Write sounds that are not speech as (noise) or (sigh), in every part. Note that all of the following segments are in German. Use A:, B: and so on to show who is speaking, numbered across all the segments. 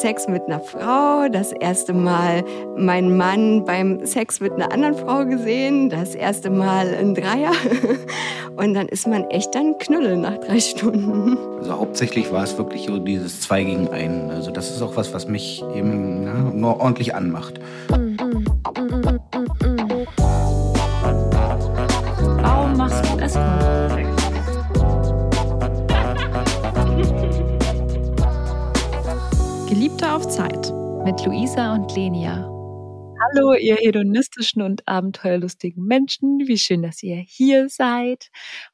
A: Sex mit einer Frau, das erste Mal meinen Mann beim Sex mit einer anderen Frau gesehen, das erste Mal ein Dreier. (laughs) Und dann ist man echt dann Knülle nach drei Stunden.
B: Also hauptsächlich war es wirklich so dieses Zwei gegen einen. Also das ist auch was, was mich eben nur ordentlich anmacht.
C: Warum
D: auf Zeit.
C: Mit Luisa und Lenia. Hallo, ihr hedonistischen und abenteuerlustigen Menschen. Wie schön, dass ihr hier seid.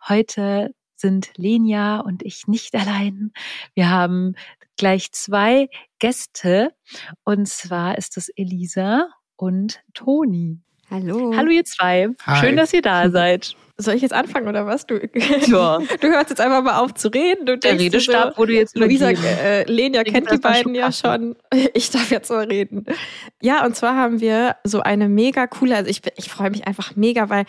C: Heute sind Lenia und ich nicht allein. Wir haben gleich zwei Gäste. Und zwar ist es Elisa und Toni.
A: Hallo.
C: Hallo ihr zwei.
B: Hi.
C: Schön, dass ihr da (laughs) seid.
D: Soll ich jetzt anfangen oder was? Du, (laughs)
C: Ja.
D: du hörst jetzt einfach mal auf zu reden. Du
C: Der Redestab wurde jetzt
D: so, Luisa, äh, Lenia kennt die beiden ja schon. (laughs) Ich darf jetzt mal reden. Ja, und zwar haben wir so eine mega coole, also ich, ich freue mich einfach mega, weil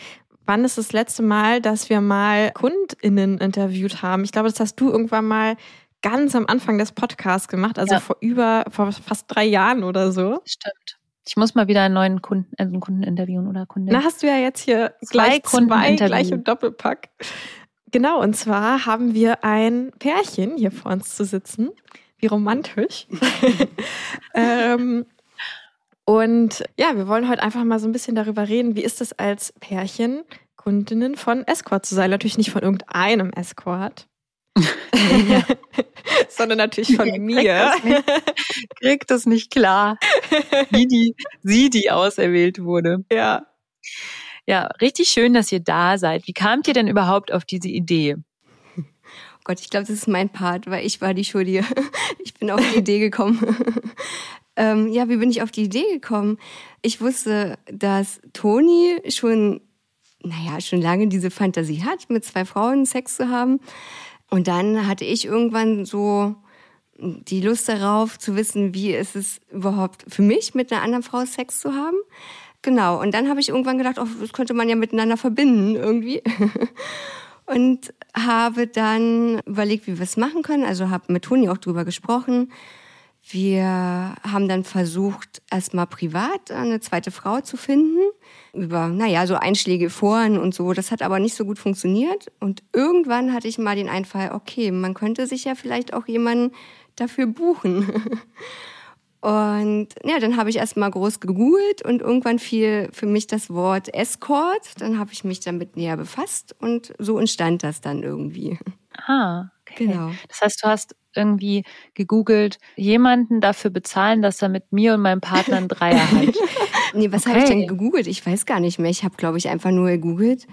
D: wann ist das letzte Mal, dass wir mal KundInnen interviewt haben? Ich glaube, das hast du irgendwann mal ganz am Anfang des Podcasts gemacht, also
C: Ja.
D: vor über, vor fast drei Jahren oder so.
C: Stimmt. Ich muss mal wieder einen neuen Kunden, äh, einen Kunden interviewen oder Kundin.
D: Na, hast du ja jetzt hier
C: Zwei
D: gleich
C: Kunden
D: zwei, gleich im Doppelpack. Genau, und zwar haben wir ein Pärchen hier vor uns zu sitzen. Wie romantisch. (laughs) ähm, und ja, wir wollen heute einfach mal so ein bisschen darüber reden, wie ist es als Pärchen, Kundinnen von Escort zu sein. Natürlich nicht von irgendeinem Escort. (laughs) sondern natürlich von
C: Kriegt
D: mir.
C: das nicht. kriegt es nicht klar, wie die, sie, die auserwählt wurde.
D: Ja.
C: Ja, richtig schön, dass ihr da seid. Wie kamt ihr denn überhaupt auf diese Idee?
A: Oh Gott, ich glaube, das ist mein Part, weil ich war die Schuldige. (laughs) Ich bin auf die Idee gekommen. (laughs) ähm, ja, wie bin ich auf die Idee gekommen? Ich wusste, dass Toni schon, naja, schon lange diese Fantasie hat, mit zwei Frauen Sex zu haben. Und dann hatte ich irgendwann so die Lust darauf zu wissen, wie ist es überhaupt für mich, mit einer anderen Frau Sex zu haben. Genau. Und dann habe ich irgendwann gedacht, oh, das könnte man ja miteinander verbinden irgendwie. (laughs) Und habe dann überlegt, wie wir es machen können. Also habe mit Toni auch drüber gesprochen. Wir haben dann versucht, erstmal privat eine zweite Frau zu finden. Über, naja, so Einschläge Foren und so. Das hat aber nicht so gut funktioniert. Und irgendwann hatte ich mal den Einfall, okay, man könnte sich ja vielleicht auch jemanden dafür buchen. (laughs) Und ja, dann habe ich erstmal groß gegoogelt und irgendwann fiel für mich das Wort Escort. Dann habe ich mich damit näher befasst und so entstand das dann irgendwie.
C: Ah, okay.
A: Genau.
C: Das heißt, du hast irgendwie gegoogelt, jemanden dafür bezahlen, dass er mit mir und meinem Partner einen Dreier hat. (laughs)
A: Nee, was habe ich
C: Okay.
A: denn gegoogelt? Ich weiß gar nicht mehr. Ich habe, glaube ich, einfach nur gegoogelt.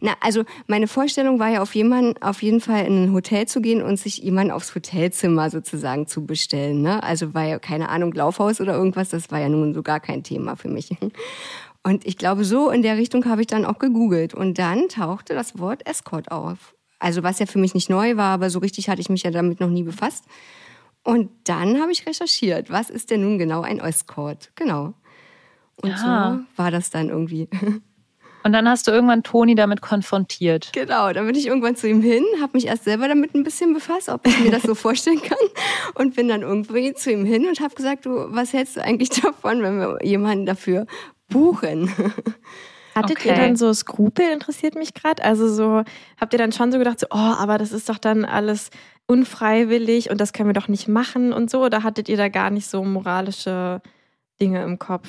A: Na, also meine Vorstellung war ja auf, jemanden, auf jeden Fall in ein Hotel zu gehen und sich jemanden aufs Hotelzimmer sozusagen zu bestellen. Ne? Also war ja, keine Ahnung, Laufhaus oder irgendwas, das war ja nun so gar kein Thema für mich. Und ich glaube, so in der Richtung habe ich dann auch gegoogelt. Und dann tauchte das Wort Escort auf. Also was ja für mich nicht neu war, aber so richtig hatte ich mich ja damit noch nie befasst. Und dann habe ich recherchiert, was ist denn nun genau ein Escort? Genau. Und
C: Ah.
A: so war das dann irgendwie. (laughs)
C: Und dann hast du irgendwann Toni damit konfrontiert.
A: Genau, dann bin ich irgendwann zu ihm hin, habe mich erst selber damit ein bisschen befasst, ob ich mir das so (laughs) vorstellen kann und bin dann irgendwie zu ihm hin und habe gesagt, du, was hältst du eigentlich (laughs) davon, wenn wir jemanden dafür buchen?
D: Hattet
C: Okay.
D: ihr dann so Skrupel, interessiert mich gerade? Also so, habt ihr dann schon so gedacht, so, oh, aber das ist doch dann alles unfreiwillig und das können wir doch nicht machen und so? Oder hattet ihr da gar nicht so moralische Dinge im Kopf?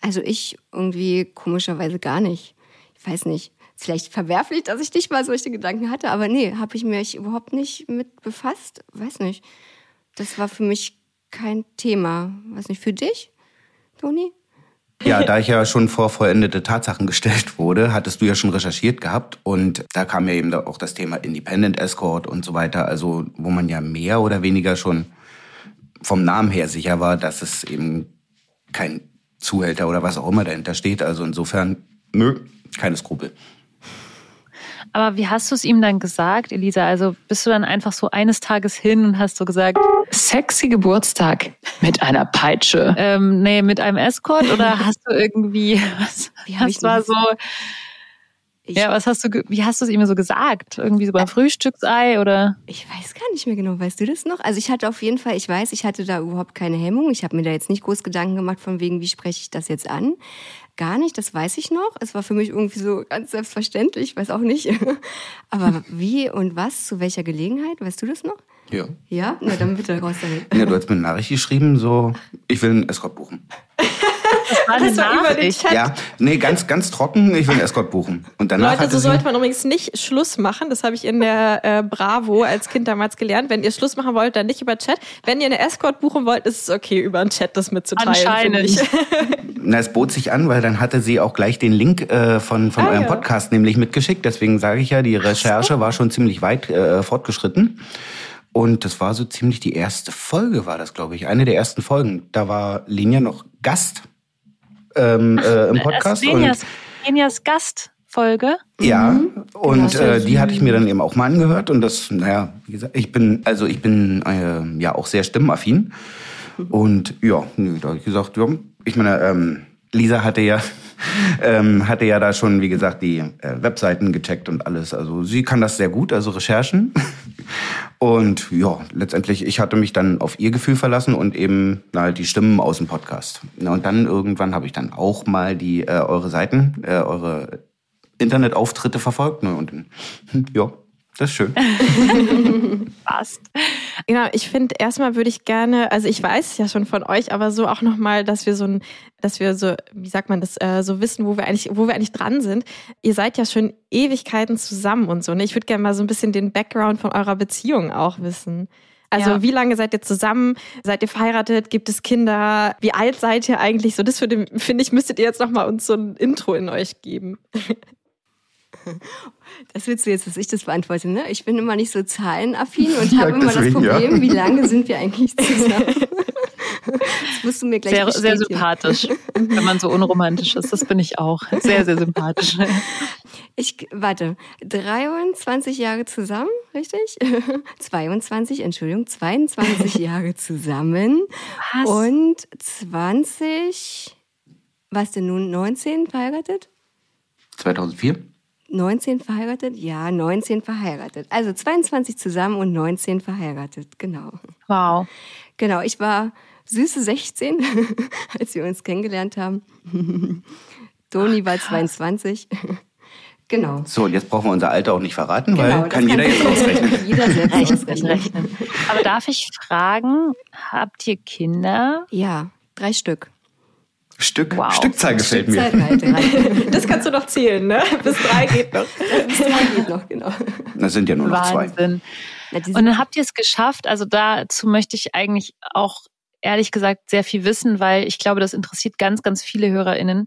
A: Also ich irgendwie komischerweise gar nicht. Ich weiß nicht. Vielleicht verwerflich, dass ich nicht mal solche Gedanken hatte, aber nee, habe ich mich überhaupt nicht mit befasst. Weiß nicht. Das war für mich kein Thema. Weiß nicht, für dich, Toni?
B: Ja, da ich ja schon vor vollendete Tatsachen gestellt wurde, hattest du ja schon recherchiert gehabt und da kam ja eben auch das Thema Independent Escort und so weiter, also wo man ja mehr oder weniger schon vom Namen her sicher war, dass es eben kein Zuhälter oder was auch immer dahinter steht. Also insofern, nö, keine Skrupel.
C: Aber wie hast du es ihm dann gesagt, Elisa? Also bist du dann einfach so eines Tages hin und hast so gesagt,
E: Sexy Geburtstag mit einer Peitsche.
C: ähm, nee, mit einem Escort oder (laughs) hast du irgendwie, was,
A: Wie
C: was
A: ich
C: war so,
A: Ich,
C: ja, was hast du, wie hast du es ihm so gesagt? Irgendwie so beim Frühstücksei oder?
A: Ich weiß gar nicht mehr genau. Weißt du das noch? Also ich hatte auf jeden Fall, ich weiß, ich hatte da überhaupt keine Hemmung. Ich habe mir da jetzt nicht groß Gedanken gemacht von wegen, wie spreche ich das jetzt an. Gar nicht, das weiß ich noch. Es war für mich irgendwie so ganz selbstverständlich, ich weiß auch nicht. (laughs) Aber wie und was, zu welcher Gelegenheit, weißt du das noch?
B: Ja.
A: Ja? Na dann bitte raus damit.
B: ja. Du hast mir eine Nachricht geschrieben, so, ich will einen Escort buchen. (laughs)
C: Das war eine
D: Das war über den
C: Nachricht.
D: Chat.
B: Ja, nee, ganz, ganz trocken, ich will einen Escort buchen. Und danach
D: Leute, so sollte man übrigens nicht Schluss machen. Das habe ich in der äh, Bravo als Kind damals gelernt. Wenn ihr Schluss machen wollt, dann nicht über Chat. Wenn ihr eine Escort buchen wollt, ist es okay, über einen Chat das mitzuteilen.
C: Anscheinend. (laughs)
B: Na, es bot sich an, weil dann hatte sie auch gleich den Link äh, von, von
D: Ah,
B: eurem
D: ja.
B: Podcast nämlich mitgeschickt. Deswegen sage ich ja, die Recherche war schon ziemlich weit äh, fortgeschritten. Und das war so ziemlich die erste Folge, war das, glaube ich. Eine der ersten Folgen. Da war Lenia noch Gast ähm, äh, im Podcast.
C: Das ist Lenias, Lenias Gastfolge.
B: Ja, und
A: Genau,
B: äh, die hatte ich mir dann eben auch mal angehört und das, naja, wie gesagt, ich bin, also ich bin äh, ja auch sehr stimmenaffin und ja, nö, da habe ich gesagt, ja, ich meine, ähm, Lisa hatte ja, (laughs) ähm, hatte ja da schon, wie gesagt, die äh, Webseiten gecheckt und alles, also sie kann das sehr gut, also Recherchen und ja, letztendlich, ich hatte mich dann auf ihr Gefühl verlassen und eben na, die Stimmen aus dem Podcast. Na, und dann irgendwann habe ich dann auch mal die äh, eure Seiten, äh, eure Internetauftritte verfolgt. Ne? Und hm, ja, das ist schön. (laughs) (laughs)
C: Passt.
D: Genau, ich finde, erstmal würde ich gerne, also ich weiß es ja schon von euch, aber so auch nochmal, dass wir so ein, dass wir so, wie sagt man das, äh, so wissen, wo wir eigentlich, wo wir eigentlich dran sind. Ihr seid ja schon Ewigkeiten zusammen und so, ne? Ich würde gerne mal so ein bisschen den Background von eurer Beziehung auch wissen. Also
C: Ja.
D: wie lange seid ihr zusammen? Seid ihr verheiratet? Gibt es Kinder? Wie alt seid ihr eigentlich? So, das würde, finde ich, müsstet ihr jetzt nochmal uns so ein Intro in euch geben. (laughs)
A: Das willst du jetzt, dass ich das beantworte, ne? Ich bin immer nicht so zahlenaffin und
B: Ja,
A: habe immer das
B: deswegen, ja.
A: Problem, wie lange sind wir eigentlich (laughs) zusammen? Das musst du mir gleich
C: Sehr, sehr sympathisch, wenn man so unromantisch ist. Das bin ich auch. Sehr, sehr sympathisch.
A: Ich, warte, 23 Jahre zusammen, richtig? (laughs) 22, Entschuldigung, 22 Jahre zusammen
C: Was?
A: und 20, was denn nun, 19 verheiratet?
B: 2004?
A: 19 verheiratet? Ja, 19 verheiratet. Also 22 zusammen und 19 verheiratet, genau.
C: Wow.
A: Genau, ich war süße 16, (laughs) als wir uns kennengelernt haben. (laughs) Toni war 22. (laughs) Genau.
B: So, und jetzt brauchen wir unser Alter auch nicht verraten,
A: Genau,
B: weil kann jeder jetzt ausrechnen.
A: Jeder selbst
C: Rechnen,
A: ausrechnen.
C: rechnen. Aber darf ich fragen, habt ihr Kinder?
A: Ja, drei Stück.
B: Stück,
C: Wow.
B: Stückzahl gefällt mir.
A: Zeit, drei. (laughs)
D: Das kannst du noch zählen, ne? Bis drei geht noch. (laughs)
A: Bis drei geht noch, genau.
B: Das sind ja nur noch zwei.
C: Wahnsinn.
A: Die
C: Und dann habt ihr es geschafft. Also dazu möchte ich eigentlich auch ehrlich gesagt sehr viel wissen, weil ich glaube, das interessiert ganz, ganz viele HörerInnen.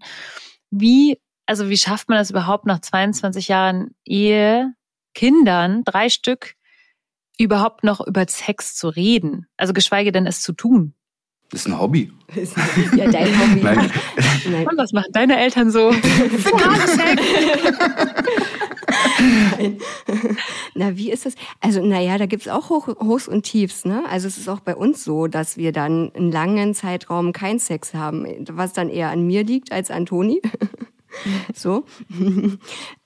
C: Wie, also wie schafft man das überhaupt nach 22 Jahren Ehe, Kindern, drei Stück, überhaupt noch über Sex zu reden? Also geschweige denn es zu tun.
B: Das ist ein Hobby.
A: ja, dein Hobby. (laughs)
B: Nein.
A: Nein,
C: Und was machen deine Eltern so?
A: Nein. Na, wie ist das? Also, naja, da gibt's auch Hoch, Hochs und Tiefs, ne? Also es ist auch bei uns so, dass wir dann einen langen Zeitraum keinen Sex haben, was dann eher an mir liegt als an Toni. (laughs) so.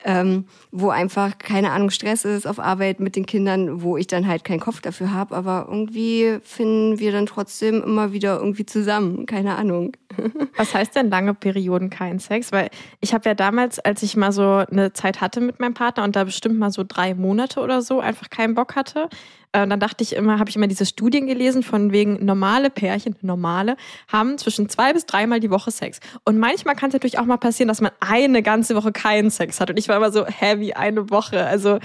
A: Ähm, wo einfach, keine Ahnung, Stress ist auf Arbeit mit den Kindern, wo ich dann halt keinen Kopf dafür habe, aber irgendwie finden wir dann trotzdem immer wieder irgendwie zusammen. Keine Ahnung. (laughs)
D: Was heißt denn lange Perioden kein Sex? Weil ich habe ja damals, als ich mal so eine Zeit hatte mit meinem Partner und da bestimmt mal so drei Monate oder so einfach keinen Bock hatte, äh, dann dachte ich immer, habe ich immer diese Studien gelesen von wegen normale Pärchen, normale, haben zwischen zwei bis dreimal die Woche Sex. Und manchmal kann es natürlich auch mal passieren, dass man eine ganze Woche keinen Sex hat. Und ich war immer so, hä, wie eine Woche? Also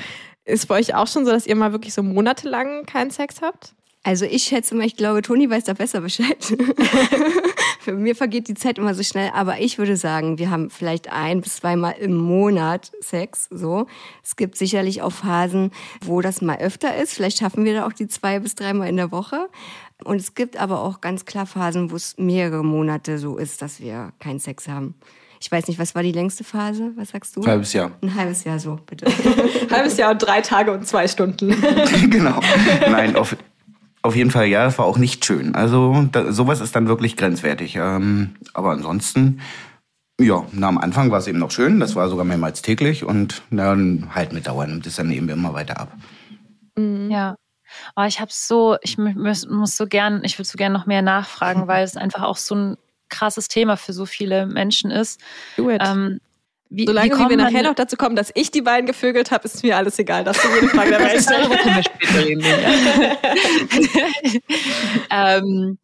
D: ist bei euch auch schon so, dass ihr mal wirklich so monatelang keinen Sex habt?
A: Also ich schätze mal, ich glaube, Toni weiß da besser Bescheid. (laughs) Für mir vergeht die Zeit immer so schnell, aber ich würde sagen, wir haben vielleicht ein bis zweimal im Monat Sex. So, es gibt sicherlich auch Phasen, wo das mal öfter ist. Vielleicht schaffen wir da auch die zwei bis dreimal in der Woche. Und es gibt aber auch ganz klar Phasen, wo es mehrere Monate so ist, dass wir keinen Sex haben. Ich weiß nicht, was war die längste Phase? Was sagst du?
B: Ein halbes Jahr.
A: Ein halbes Jahr so, bitte. (laughs)
D: Halbes Jahr und drei Tage und zwei Stunden. (laughs)
B: genau. Nein, auf, auf jeden Fall, ja, es war auch nicht schön. Also da, sowas ist dann wirklich grenzwertig. Ähm, aber ansonsten, Ja, na, am Anfang war es eben noch schön. Das war sogar mehrmals täglich und dann halt mit Dauer nimmt es dann eben immer weiter ab.
C: Mhm. Ja. Oh, ich habe so, ich muss, muss so gern, ich würde so gern noch mehr nachfragen, weil es einfach auch so ein krasses Thema für so viele Menschen ist.
D: Do it. Ähm, wie, Solange wie wir nachher noch dazu kommen, dass ich die beiden gevögelt habe, ist mir alles egal. dass du jede Frage der (laughs) Welt. Darüber können wir später
C: reden. Ja. (laughs) ähm,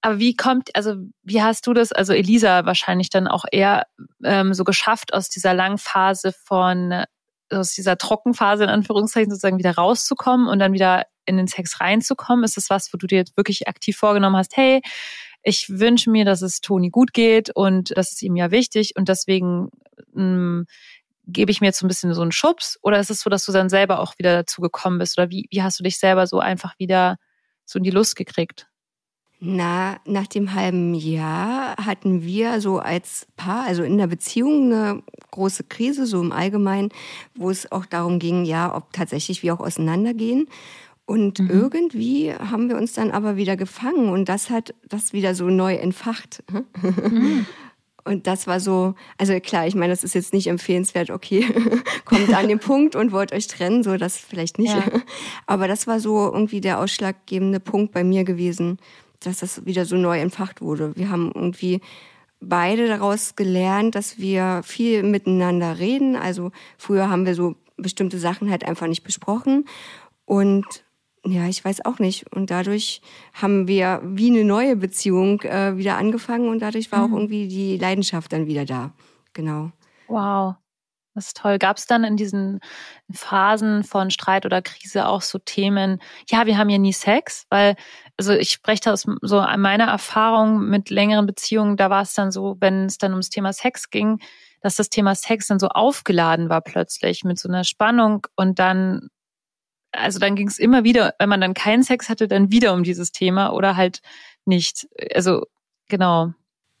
C: aber wie kommt, also wie hast du das, also Elisa wahrscheinlich dann auch eher ähm, so geschafft, aus dieser langen Phase von, aus dieser Trockenphase in Anführungszeichen sozusagen wieder rauszukommen und dann wieder in den Sex reinzukommen? Ist das was, wo du dir jetzt wirklich aktiv vorgenommen hast, hey, ich wünsche mir, dass es Toni gut geht und das ist ihm ja wichtig und deswegen mh, gebe ich mir jetzt so ein bisschen so einen Schubs oder ist es so, dass du dann selber auch wieder dazu gekommen bist oder wie, wie hast du dich selber so einfach wieder so in die Lust gekriegt?
A: Na, nach dem halben Jahr hatten wir so als Paar, also in der Beziehung, eine große Krise, so im Allgemeinen, wo es auch darum ging, ja, ob tatsächlich wir auch auseinandergehen. Und mhm. irgendwie haben wir uns dann aber wieder gefangen und das hat das wieder so neu entfacht. Mhm. (laughs) Und das war so, also klar, ich meine, das ist jetzt nicht empfehlenswert, okay, (laughs) kommt an den (laughs) Punkt und wollt euch trennen, so das vielleicht nicht. Ja. Aber das war so irgendwie der ausschlaggebende Punkt bei mir gewesen, dass das wieder so neu entfacht wurde. Wir haben irgendwie beide daraus gelernt, dass wir viel miteinander reden. Also früher haben wir so bestimmte Sachen halt einfach nicht besprochen. Und ja, ich weiß auch nicht. Und dadurch haben wir wie eine neue Beziehung äh, wieder angefangen und dadurch war mhm. auch irgendwie die Leidenschaft dann wieder da. Genau.
C: Wow. Das ist toll. Gab es dann in diesen Phasen von Streit oder Krise auch so Themen, ja, wir haben ja nie Sex, weil, also ich spreche da aus so meiner Erfahrung mit längeren Beziehungen, da war es dann so, wenn es dann ums Thema Sex ging, dass das Thema Sex dann so aufgeladen war plötzlich mit so einer Spannung und dann also dann ging es immer wieder, wenn man dann keinen Sex hatte, dann wieder um dieses Thema oder halt nicht. Also genau.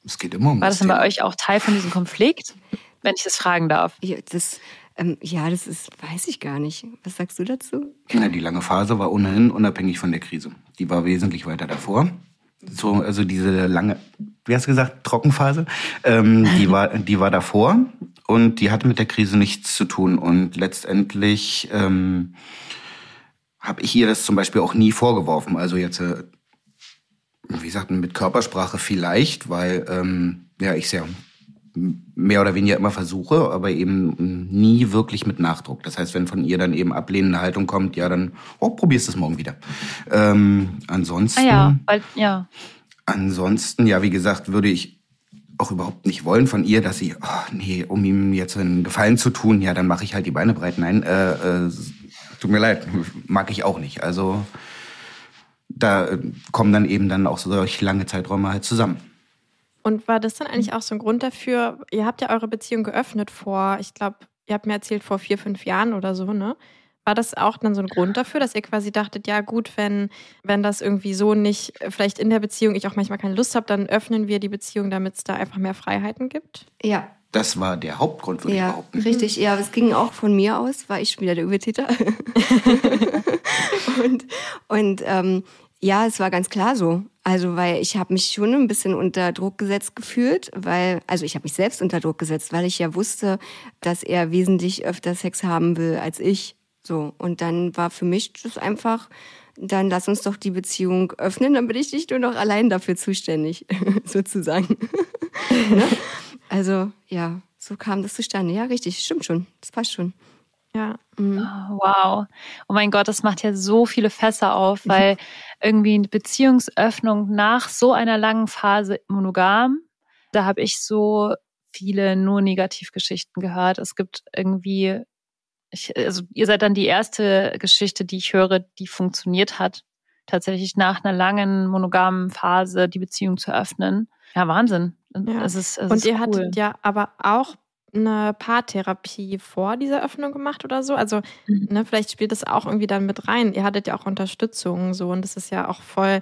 B: Es geht immer um
C: War das,
B: das
C: dann bei euch auch Teil von diesem Konflikt, wenn ich das fragen darf?
A: Ja, das, ähm, ja, das ist, weiß ich gar nicht. Was sagst du dazu?
B: Ja, die lange Phase war ohnehin unabhängig von der Krise. Die war wesentlich weiter davor. So, also diese lange, wie hast du gesagt, Trockenphase, ähm, die war, die war davor und die hatte mit der Krise nichts zu tun und letztendlich ähm, habe ich ihr das zum Beispiel auch nie vorgeworfen. Also jetzt, äh, wie gesagt, mit Körpersprache vielleicht, weil ähm, ja ich sehr mehr oder weniger immer versuche, aber eben nie wirklich mit Nachdruck. Das heißt, wenn von ihr dann eben ablehnende Haltung kommt, ja, dann, oh, probierst es morgen wieder. Ähm, ansonsten.
C: Ah ja, weil, ja.
B: Ansonsten, ja, wie gesagt, würde ich auch überhaupt nicht wollen von ihr, dass sie, oh, nee, um ihm jetzt einen Gefallen zu tun, ja, dann mache ich halt die Beine breit. Nein, äh, äh, tut mir leid, mag ich auch nicht. Also da äh, kommen dann eben dann auch solche lange Zeiträume halt zusammen.
D: Und war das dann eigentlich auch so ein Grund dafür? Ihr habt ja eure Beziehung geöffnet vor, ich glaube, ihr habt mir erzählt, vor vier, fünf Jahren oder so, ne? War das auch dann so ein Grund dafür, dass ihr quasi dachtet, ja gut, wenn, wenn das irgendwie so nicht, vielleicht in der Beziehung ich auch manchmal keine Lust habe, dann öffnen wir die Beziehung, damit es da einfach mehr Freiheiten gibt?
A: Ja,
B: das war der Hauptgrund, würde
A: ja,
B: ich behaupten.
A: Richtig, ja, es ging auch von mir aus, war ich schon wieder der Übeltäter. (laughs) und und ähm, ja, es war ganz klar so. Also, weil ich habe mich schon ein bisschen unter Druck gesetzt gefühlt, weil, also ich habe mich selbst unter Druck gesetzt, weil ich ja wusste, dass er wesentlich öfter Sex haben will als ich. So. Und dann war für mich das einfach, dann lass uns doch die Beziehung öffnen, dann bin ich nicht nur noch allein dafür zuständig, (laughs) sozusagen. (laughs) ne? Also ja, so kam das zustande. Ja, richtig, stimmt schon. Das passt schon.
C: Ja. Mhm. Oh, wow. Oh mein Gott, das macht ja so viele Fässer auf, weil irgendwie eine Beziehungsöffnung nach so einer langen Phase monogam, da habe ich so viele nur Negativgeschichten gehört. Es gibt irgendwie, ich, also ihr seid dann die erste Geschichte, die ich höre, die funktioniert hat, tatsächlich nach einer langen monogamen Phase die Beziehung zu öffnen. Ja, Wahnsinn.
D: Ja. Es ist, es Und ihr cool. hattet ja aber auch eine Paartherapie vor dieser Öffnung gemacht oder so? Also, mhm. ne, vielleicht spielt das auch irgendwie dann mit rein. Ihr hattet ja auch Unterstützung so und das ist ja auch voll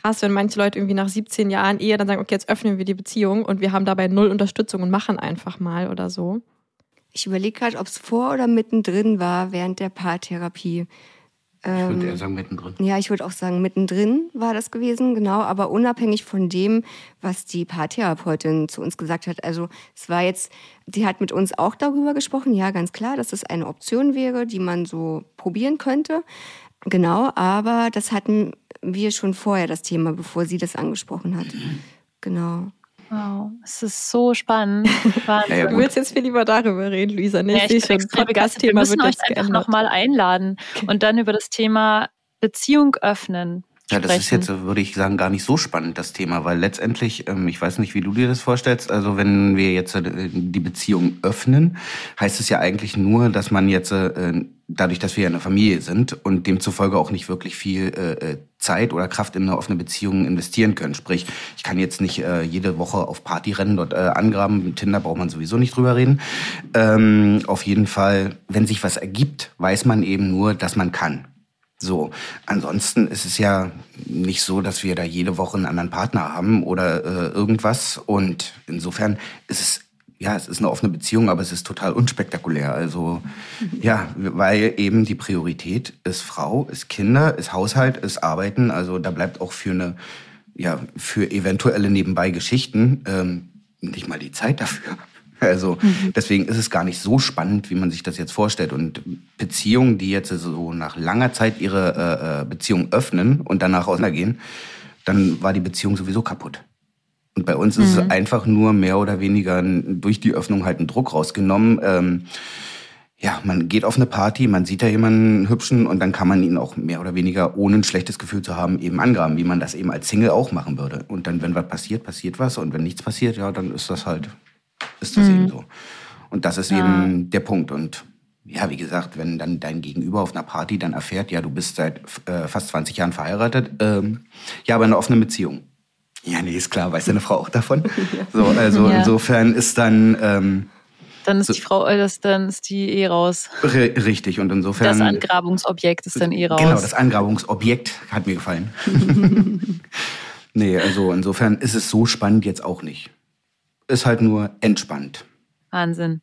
D: krass, wenn manche Leute irgendwie nach 17 Jahren Ehe dann sagen, okay, jetzt öffnen wir die Beziehung und wir haben dabei null Unterstützung und machen einfach mal oder so.
A: Ich überlege gerade, ob es vor oder mittendrin war während der Paartherapie.
B: Ich würde eher sagen mittendrin.
A: Ja, ich würde auch sagen, mittendrin war das gewesen, genau, aber unabhängig von dem, was die Paartherapeutin zu uns gesagt hat. Also es war jetzt, die hat mit uns auch darüber gesprochen, ja, ganz klar, dass es eine Option wäre, die man so probieren könnte. Genau, aber das hatten wir schon vorher, das Thema, bevor sie das angesprochen hat. Genau.
C: Wow, es ist so spannend. (laughs)
D: ja, du willst jetzt viel lieber darüber reden, Luisa. Nee, ja, ich, ich schon.
C: Podcast-Thema Wir müssen euch einfach nochmal einladen und dann über das Thema Beziehung öffnen.
B: Ja, das ist jetzt, würde ich sagen, gar nicht so spannend, das Thema, weil letztendlich, ähm, ich weiß nicht, wie du dir das vorstellst, also wenn wir jetzt äh, die Beziehung öffnen, heißt es ja eigentlich nur, dass man jetzt, äh, dadurch, dass wir ja eine Familie sind und demzufolge auch nicht wirklich viel äh, Zeit oder Kraft in eine offene Beziehung investieren können. Sprich, ich kann jetzt nicht jede Woche auf Party rennen, dort angraben, mit Tinder braucht man sowieso nicht drüber reden. Ähm, auf jeden Fall, wenn sich was ergibt, weiß man eben nur, dass man kann. So, ansonsten ist es ja nicht so, dass wir da jede Woche einen anderen Partner haben oder äh, irgendwas. Und insofern ist es, ja, es ist eine offene Beziehung, aber es ist total unspektakulär. Also, ja, weil eben die Priorität ist Frau, ist Kinder, ist Haushalt, ist Arbeiten. Also da bleibt auch für eine, ja, für eventuelle nebenbei Geschichten ähm, nicht mal die Zeit dafür. Also mhm. deswegen ist es gar nicht so spannend, wie man sich das jetzt vorstellt. Und Beziehungen, die jetzt so nach langer Zeit ihre äh, äh Beziehung öffnen und danach auseinandergehen, dann war die Beziehung sowieso kaputt. Und bei uns mhm. ist es mhm. einfach nur mehr oder weniger durch die Öffnung halt ein Druck rausgenommen. Ähm, ja, man geht auf eine Party, man sieht da jemanden hübschen und dann kann man ihn auch mehr oder weniger, ohne ein schlechtes Gefühl zu haben, eben angraben, wie man das eben als Single auch machen würde. Und dann, wenn was passiert, passiert was. Und wenn nichts passiert, ja, dann ist das halt ist das mhm. eben so. Und das ist ja. eben der Punkt. Und ja, wie gesagt, wenn dann dein Gegenüber auf einer Party dann erfährt, ja, du bist seit äh, fast 20 Jahren verheiratet, ähm, ja, aber eine offene Beziehung. Ja, nee, ist klar, weiß deine Frau auch davon. (laughs) So, also ja. insofern ist dann. Ähm,
C: dann ist so, die Frau, äh, das, dann ist die eh raus.
B: Richtig, und insofern.
C: Das Angrabungsobjekt ist dann eh raus.
B: Genau, das Angrabungsobjekt hat mir gefallen. (laughs) (laughs) nee, also insofern ist es so spannend jetzt auch nicht ist halt nur entspannt.
C: Wahnsinn.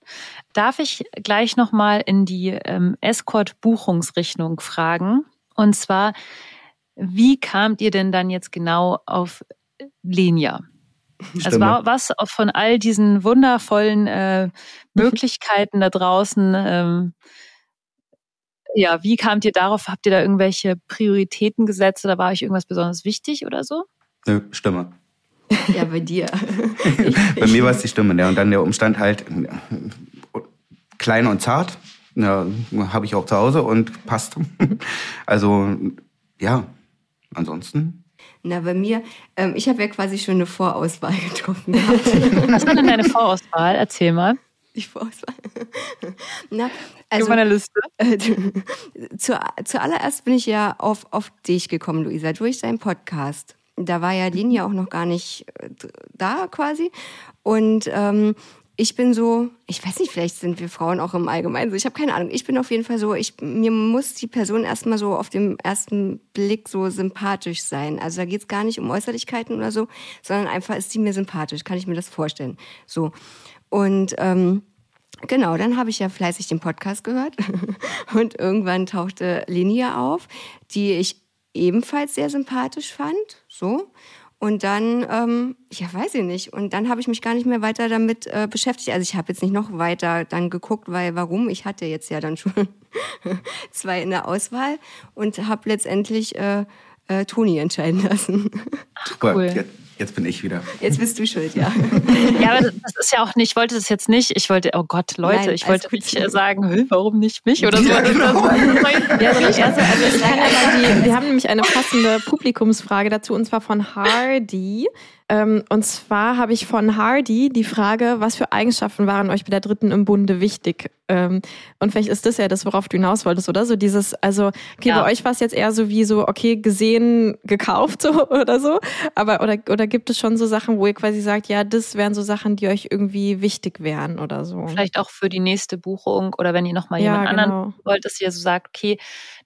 C: Darf ich gleich nochmal in die ähm, Escort-Buchungsrichtung fragen? Und zwar, wie kamt ihr denn dann jetzt genau auf Lenia? Also war was von all diesen wundervollen äh, Möglichkeiten da draußen, ähm, ja, wie kamt ihr darauf? Habt ihr da irgendwelche Prioritäten gesetzt oder war euch irgendwas besonders wichtig oder so?
B: Nö, Stimme.
A: Ja, bei dir. (laughs)
B: bei mir war es die Stimme. Ja. Und dann der Umstand halt klein und zart. Ja, habe ich auch zu Hause und passt. (laughs) Also ja, ansonsten.
A: Na, bei mir, ähm, ich habe ja quasi schon eine Vorauswahl getroffen. (laughs)
C: Was war denn deine Vorauswahl? Erzähl mal.
A: Die Vorauswahl.
C: Na, also, meine Liste. Äh,
A: zu, zuallererst bin ich ja auf, auf dich gekommen, Luisa, durch deinen Podcast da war ja Linie auch noch gar nicht äh, da quasi. Und ähm, ich bin so, ich weiß nicht, vielleicht sind wir Frauen auch im Allgemeinen so, ich habe keine Ahnung. Ich bin auf jeden Fall so, ich, mir muss die Person erstmal so auf dem ersten Blick so sympathisch sein. Also da geht's gar nicht um Äußerlichkeiten oder so, sondern einfach ist sie mir sympathisch, kann ich mir das vorstellen. So. Und ähm, Genau, dann habe ich ja fleißig den Podcast gehört (laughs) und irgendwann tauchte Linia auf, die ich ebenfalls sehr sympathisch fand. So. Und dann, ähm, ja, weiß ich nicht. Und dann habe ich mich gar nicht mehr weiter damit äh, beschäftigt. Also ich habe jetzt nicht noch weiter dann geguckt, weil warum? Ich hatte jetzt ja dann (laughs) schon zwei in der Auswahl und habe letztendlich äh, äh, Toni entscheiden lassen.
B: Super, cool. jetzt, jetzt, bin ich wieder.
A: Jetzt bist du schuld, ja. (laughs)
C: ja, aber das ist ja auch nicht, ich wollte das jetzt nicht, ich wollte, oh Gott, Leute, Nein, ich wollte nicht gut. sagen, warum nicht mich oder so. Ja, genau. (laughs)
D: ja, also, also, also ich kann (laughs) ja mal die, wir haben nämlich eine passende Publikumsfrage dazu und zwar von Hardy. Ähm, und zwar habe ich von Hardy die Frage, was für Eigenschaften waren euch bei der Dritten im Bunde wichtig? Ähm, und vielleicht ist das ja das, worauf du hinaus wolltest, oder? So dieses, also, okay, ja. bei euch war es jetzt eher so wie so, okay, gesehen, gekauft (laughs) so oder so. Aber, oder, oder gibt es schon so Sachen, wo ihr quasi sagt, ja, das wären so Sachen, die euch irgendwie wichtig wären oder so?
C: Vielleicht auch für die nächste Buchung oder wenn ihr nochmal ja, jemand genau. anderen wollt, dass ihr so sagt, okay,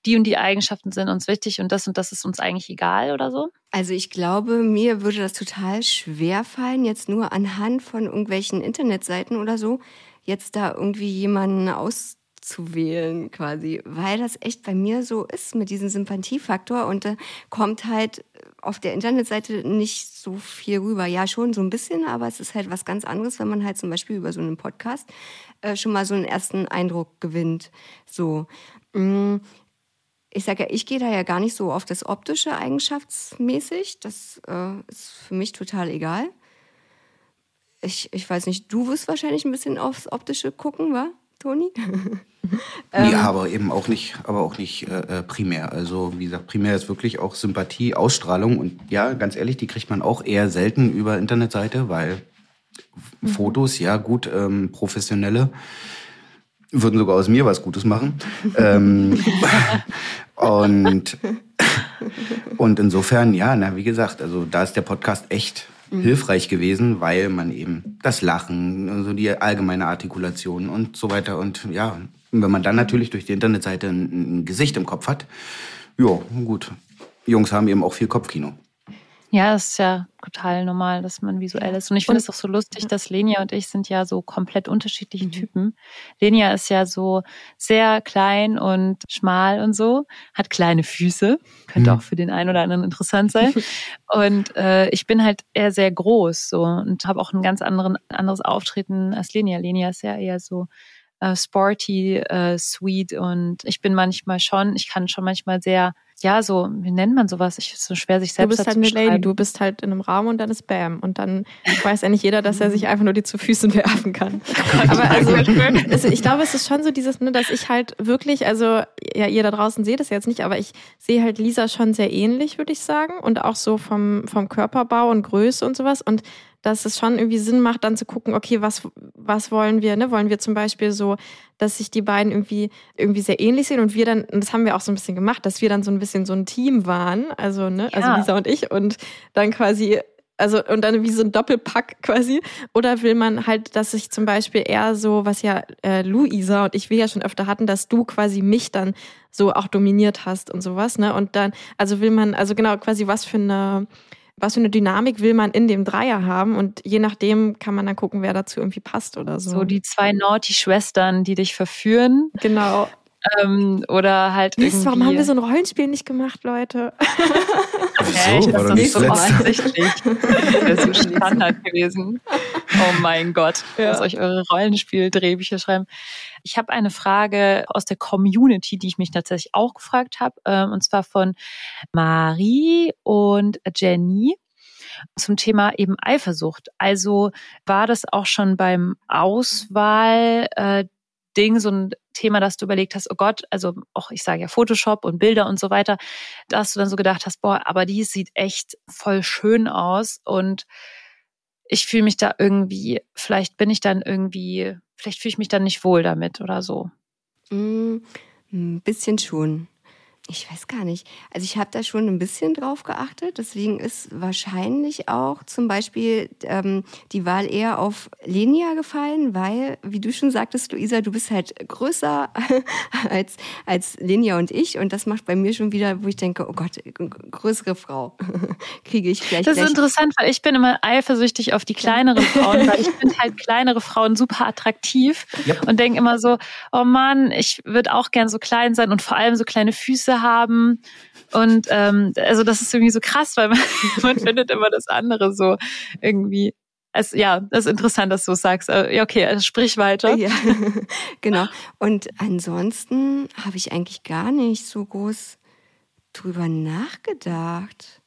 C: die und die Eigenschaften sind uns wichtig und das und das ist uns eigentlich egal oder so?
A: Also ich glaube, mir würde das total schwer fallen, jetzt nur anhand von irgendwelchen Internetseiten oder so, jetzt da irgendwie jemanden aus auszuwählen quasi, weil das echt bei mir so ist mit diesem Sympathiefaktor und da kommt halt auf der Internetseite nicht so viel rüber. Ja, schon so ein bisschen, aber es ist halt was ganz anderes, wenn man halt zum Beispiel über so einen Podcast äh, schon mal so einen ersten Eindruck gewinnt. So. Mm, ich sage ja, ich gehe da ja gar nicht so auf das Optische eigenschaftsmäßig. Das äh, ist für mich total egal. Ich, ich weiß nicht, du wirst wahrscheinlich ein bisschen aufs Optische gucken, wa, Toni? (laughs)
B: ähm, ja, aber eben auch nicht, aber auch nicht äh, äh, primär. Also wie gesagt, primär ist wirklich auch Sympathie, Ausstrahlung und ja, ganz ehrlich, die kriegt man auch eher selten über Internetseite, weil mhm. Fotos, ja gut, ähm, professionelle würden sogar aus mir was Gutes machen. ähm, (laughs) und, und insofern, ja, na, wie gesagt, also da ist der Podcast echt mhm. hilfreich gewesen, weil man eben das Lachen, also die allgemeine Artikulation und so weiter und ja, wenn man dann natürlich durch die Internetseite ein, ein Gesicht im Kopf hat, ja, gut. Jungs haben eben auch viel Kopfkino.
C: Ja, ist ja total normal, dass man visuell ist. Und ich finde es auch so lustig, dass Lenia und ich sind ja so komplett unterschiedliche mhm. Typen. Lenia ist ja so sehr klein und schmal und so, hat kleine Füße, könnte mhm. auch für den einen oder anderen interessant sein. (laughs) und äh, ich bin halt eher sehr groß so und habe auch ein ganz anderen, anderes Auftreten als Lenia. Lenia ist ja eher so äh, sporty, äh, sweet und ich bin manchmal schon, ich kann schon manchmal sehr ja, so, wie nennt man sowas? Ich ist so schwer, sich selbst
D: zu Du bist halt eine Lady, du bist halt in einem Raum und dann ist Bam. Und dann weiß ja nicht jeder, dass er sich einfach nur die zu Füßen (laughs) werfen kann. Aber also, (laughs) also, ich glaube, es ist schon so dieses, ne, dass ich halt wirklich, also, ja, ihr da draußen seht es jetzt nicht, aber ich sehe halt Lisa schon sehr ähnlich, würde ich sagen. Und auch so vom, vom Körperbau und Größe und sowas. Und dass es schon irgendwie Sinn macht, dann zu gucken, okay, was, was wollen wir, ne? Wollen wir zum Beispiel so, dass sich die beiden irgendwie, irgendwie sehr ähnlich sehen und wir dann, und das haben wir auch so ein bisschen gemacht, dass wir dann so ein bisschen so ein Team waren, also, ne, also ja. also Lisa und ich und dann quasi also und dann wie so ein Doppelpack (laughs) quasi. Oder will man halt, dass ich zum Beispiel eher so, was ja äh, Luisa und ich wir ja schon öfter hatten, dass du quasi mich dann so auch dominiert hast und sowas, ne? Und dann, also will man, also genau quasi was für eine was für eine Dynamik will man in dem Dreier haben und je nachdem kann man dann gucken, wer dazu irgendwie passt oder so.
C: So die zwei Naughty-Schwestern, die dich verführen.
D: Genau.
C: Ähm, oder halt Mist, irgendwie.
D: Warum haben wir so ein Rollenspiel nicht gemacht, Leute? (laughs)
B: Wieso? War doch nicht so
C: offensichtlich. Das so (laughs) Standard gewesen. Oh mein Gott. Ja. Muss euch eure Rollenspiel-Drehbücher schreiben. Ich habe eine Frage aus der Community, die ich mich tatsächlich auch gefragt habe, ähm, und zwar von Marie und Jenny zum Thema eben Eifersucht. Also war das auch schon beim Auswahl äh, Ding, so ein Thema, dass du überlegt hast, oh Gott, also auch ich sage ja Photoshop und Bilder und so weiter, dass du dann so gedacht hast, boah, aber die sieht echt voll schön aus und ich fühle mich da irgendwie, vielleicht bin ich dann irgendwie, vielleicht fühle ich mich dann nicht wohl damit oder so.
A: Mm, ein bisschen schon. Ich weiß gar nicht. Also ich habe da schon ein bisschen drauf geachtet. Deswegen ist wahrscheinlich auch zum Beispiel ähm, die Wahl eher auf Lenia gefallen, weil, wie du schon sagtest, Luisa, du bist halt größer (laughs) als, als Lenia und ich. Und das macht bei mir schon wieder, wo ich denke, oh Gott, größere Frau (laughs) kriege ich gleich.
C: Das ist
A: gleich.
C: interessant, weil ich bin immer eifersüchtig auf die kleineren Frauen, weil ich finde halt (laughs) kleinere Frauen super attraktiv yep. und denke immer so, oh Mann, ich würde auch gern so klein sein und vor allem so kleine Füße haben. Und ähm, also das ist irgendwie so krass, weil (laughs) man, man findet immer das andere so irgendwie. Es, ja, das ist interessant, dass du es sagst. Äh, ja, okay, also sprich weiter.
A: Ja, (laughs) genau. Und ansonsten habe ich eigentlich gar nicht so groß drüber nachgedacht.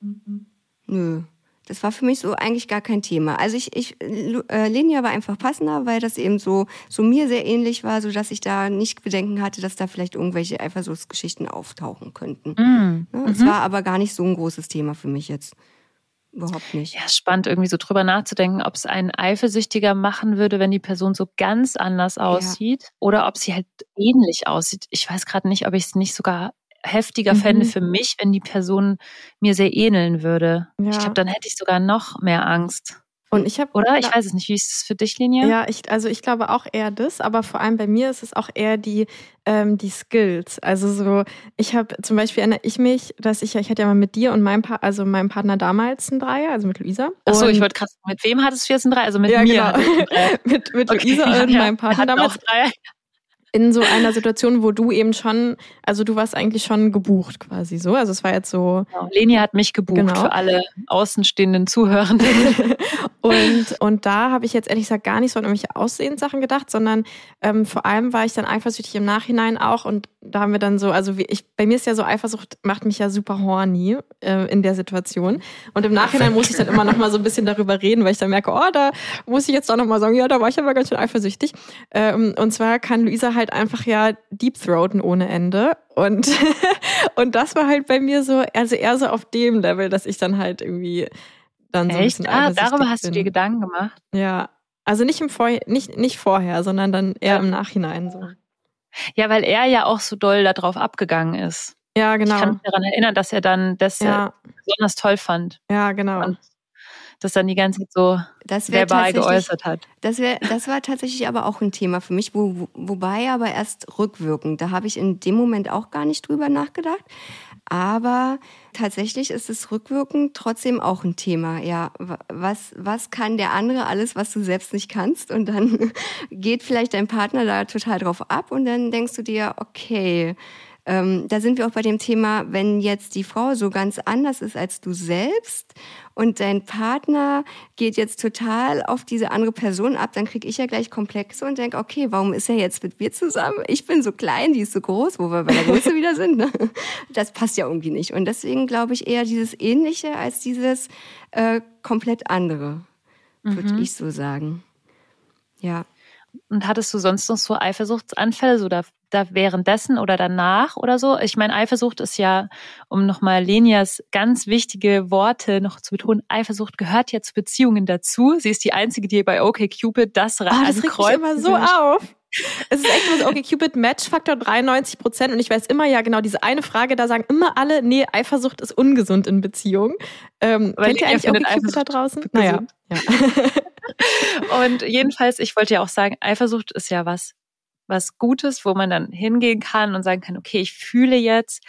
A: Mhm. Nö. Das war für mich so eigentlich gar kein Thema. Also ich, ich äh, Lenia war einfach passender, weil das eben so, so mir sehr ähnlich war, so dass ich da nicht Bedenken hatte, dass da vielleicht irgendwelche Eifersuchtsgeschichten auftauchen könnten. Mm. Ja, es mhm. war aber gar nicht so ein großes Thema für mich jetzt. Überhaupt nicht.
C: Ja, spannend, irgendwie so drüber nachzudenken, ob es einen eifersüchtiger machen würde, wenn die Person so ganz anders aussieht ja. oder ob sie halt ähnlich aussieht. Ich weiß gerade nicht, ob ich es nicht sogar heftiger mhm. fände für mich, wenn die Person mir sehr ähneln würde. Ja. Ich glaube, dann hätte ich sogar noch mehr Angst. Und ich habe oder ich weiß es nicht. Wie ist es für dich, Linie?
D: Ja, ich also ich glaube auch eher das, aber vor allem bei mir ist es auch eher die ähm, die Skills. Also so, ich habe zum Beispiel erinnere ich mich, dass ich ich hatte ja mal mit dir und meinem pa also meinem Partner damals ein Dreier, also mit Luisa.
C: Achso, ich wollte krass. Mit wem hattest du jetzt ein Dreier? Also mit ja, mir.
D: Genau. (laughs) (laughs) mit mit okay. Luisa (laughs) und meinem Partner damals. Auch Dreier. In so einer Situation, wo du eben schon, also du warst eigentlich schon gebucht quasi so. Also es war jetzt so.
C: Genau. Leni hat mich gebucht genau. für alle außenstehenden Zuhörenden. (laughs)
D: und, und da habe ich jetzt ehrlich gesagt gar nicht so an irgendwelche Aussehenssachen gedacht, sondern ähm, vor allem war ich dann eifersüchtig im Nachhinein auch und da haben wir dann so, also wie ich, bei mir ist ja so Eifersucht macht mich ja super horny äh, in der Situation. Und im Nachhinein muss ich dann immer noch mal so ein bisschen darüber reden, weil ich dann merke, oh, da muss ich jetzt doch noch mal sagen, ja, da war ich aber ganz schön eifersüchtig. Ähm, und zwar kann Luisa halt einfach ja deep throaten ohne Ende. Und, (laughs) und das war halt bei mir so, also eher so auf dem Level, dass ich dann halt irgendwie dann so ein bisschen
C: Ah, darüber hast bin. du dir Gedanken gemacht?
D: Ja. Also nicht im Vor nicht, nicht vorher, sondern dann eher ja. im Nachhinein so.
C: Ja, weil er ja auch so doll darauf abgegangen ist.
D: Ja, genau. Ich
C: kann mich daran erinnern, dass er dann das ja. besonders toll fand.
D: Ja, genau. Und
C: das dann die ganze Zeit so verbal geäußert hat.
A: Das, wär, das war tatsächlich aber auch ein Thema für mich, wo, wo, wobei aber erst rückwirkend. Da habe ich in dem Moment auch gar nicht drüber nachgedacht. Aber tatsächlich ist es rückwirkend trotzdem auch ein Thema. Ja, was, was kann der andere alles, was du selbst nicht kannst? Und dann (laughs) geht vielleicht dein Partner da total drauf ab und dann denkst du dir, okay, ähm, da sind wir auch bei dem Thema, wenn jetzt die Frau so ganz anders ist als du selbst und dein Partner geht jetzt total auf diese andere Person ab, dann kriege ich ja gleich Komplexe und denke, okay, warum ist er jetzt mit mir zusammen? Ich bin so klein, die ist so groß, wo wir bei der Größe wieder sind. Ne? Das passt ja irgendwie nicht. Und deswegen glaube ich eher dieses Ähnliche als dieses äh, komplett andere, würde mhm. ich so sagen. Ja.
C: Und hattest du sonst noch so Eifersuchtsanfälle, so da, da währenddessen oder danach oder so? Ich meine, Eifersucht ist ja, um nochmal Lenias ganz wichtige Worte noch zu betonen, Eifersucht gehört ja zu Beziehungen dazu. Sie ist die einzige, die bei OkCupid das
D: oh, Das regt mich immer so auf. Es ist echt so, okay, Cupid Matchfaktor 93 Prozent und ich weiß immer, ja genau, diese eine Frage, da sagen immer alle, nee, Eifersucht ist ungesund in Beziehungen. Ähm, kennt ihr eigentlich okay, Cupid da draußen?
C: Naja. Ja. (laughs) (laughs) und jedenfalls, ich wollte ja auch sagen, Eifersucht ist ja was, was Gutes, wo man dann hingehen kann und sagen kann, okay, ich fühle jetzt,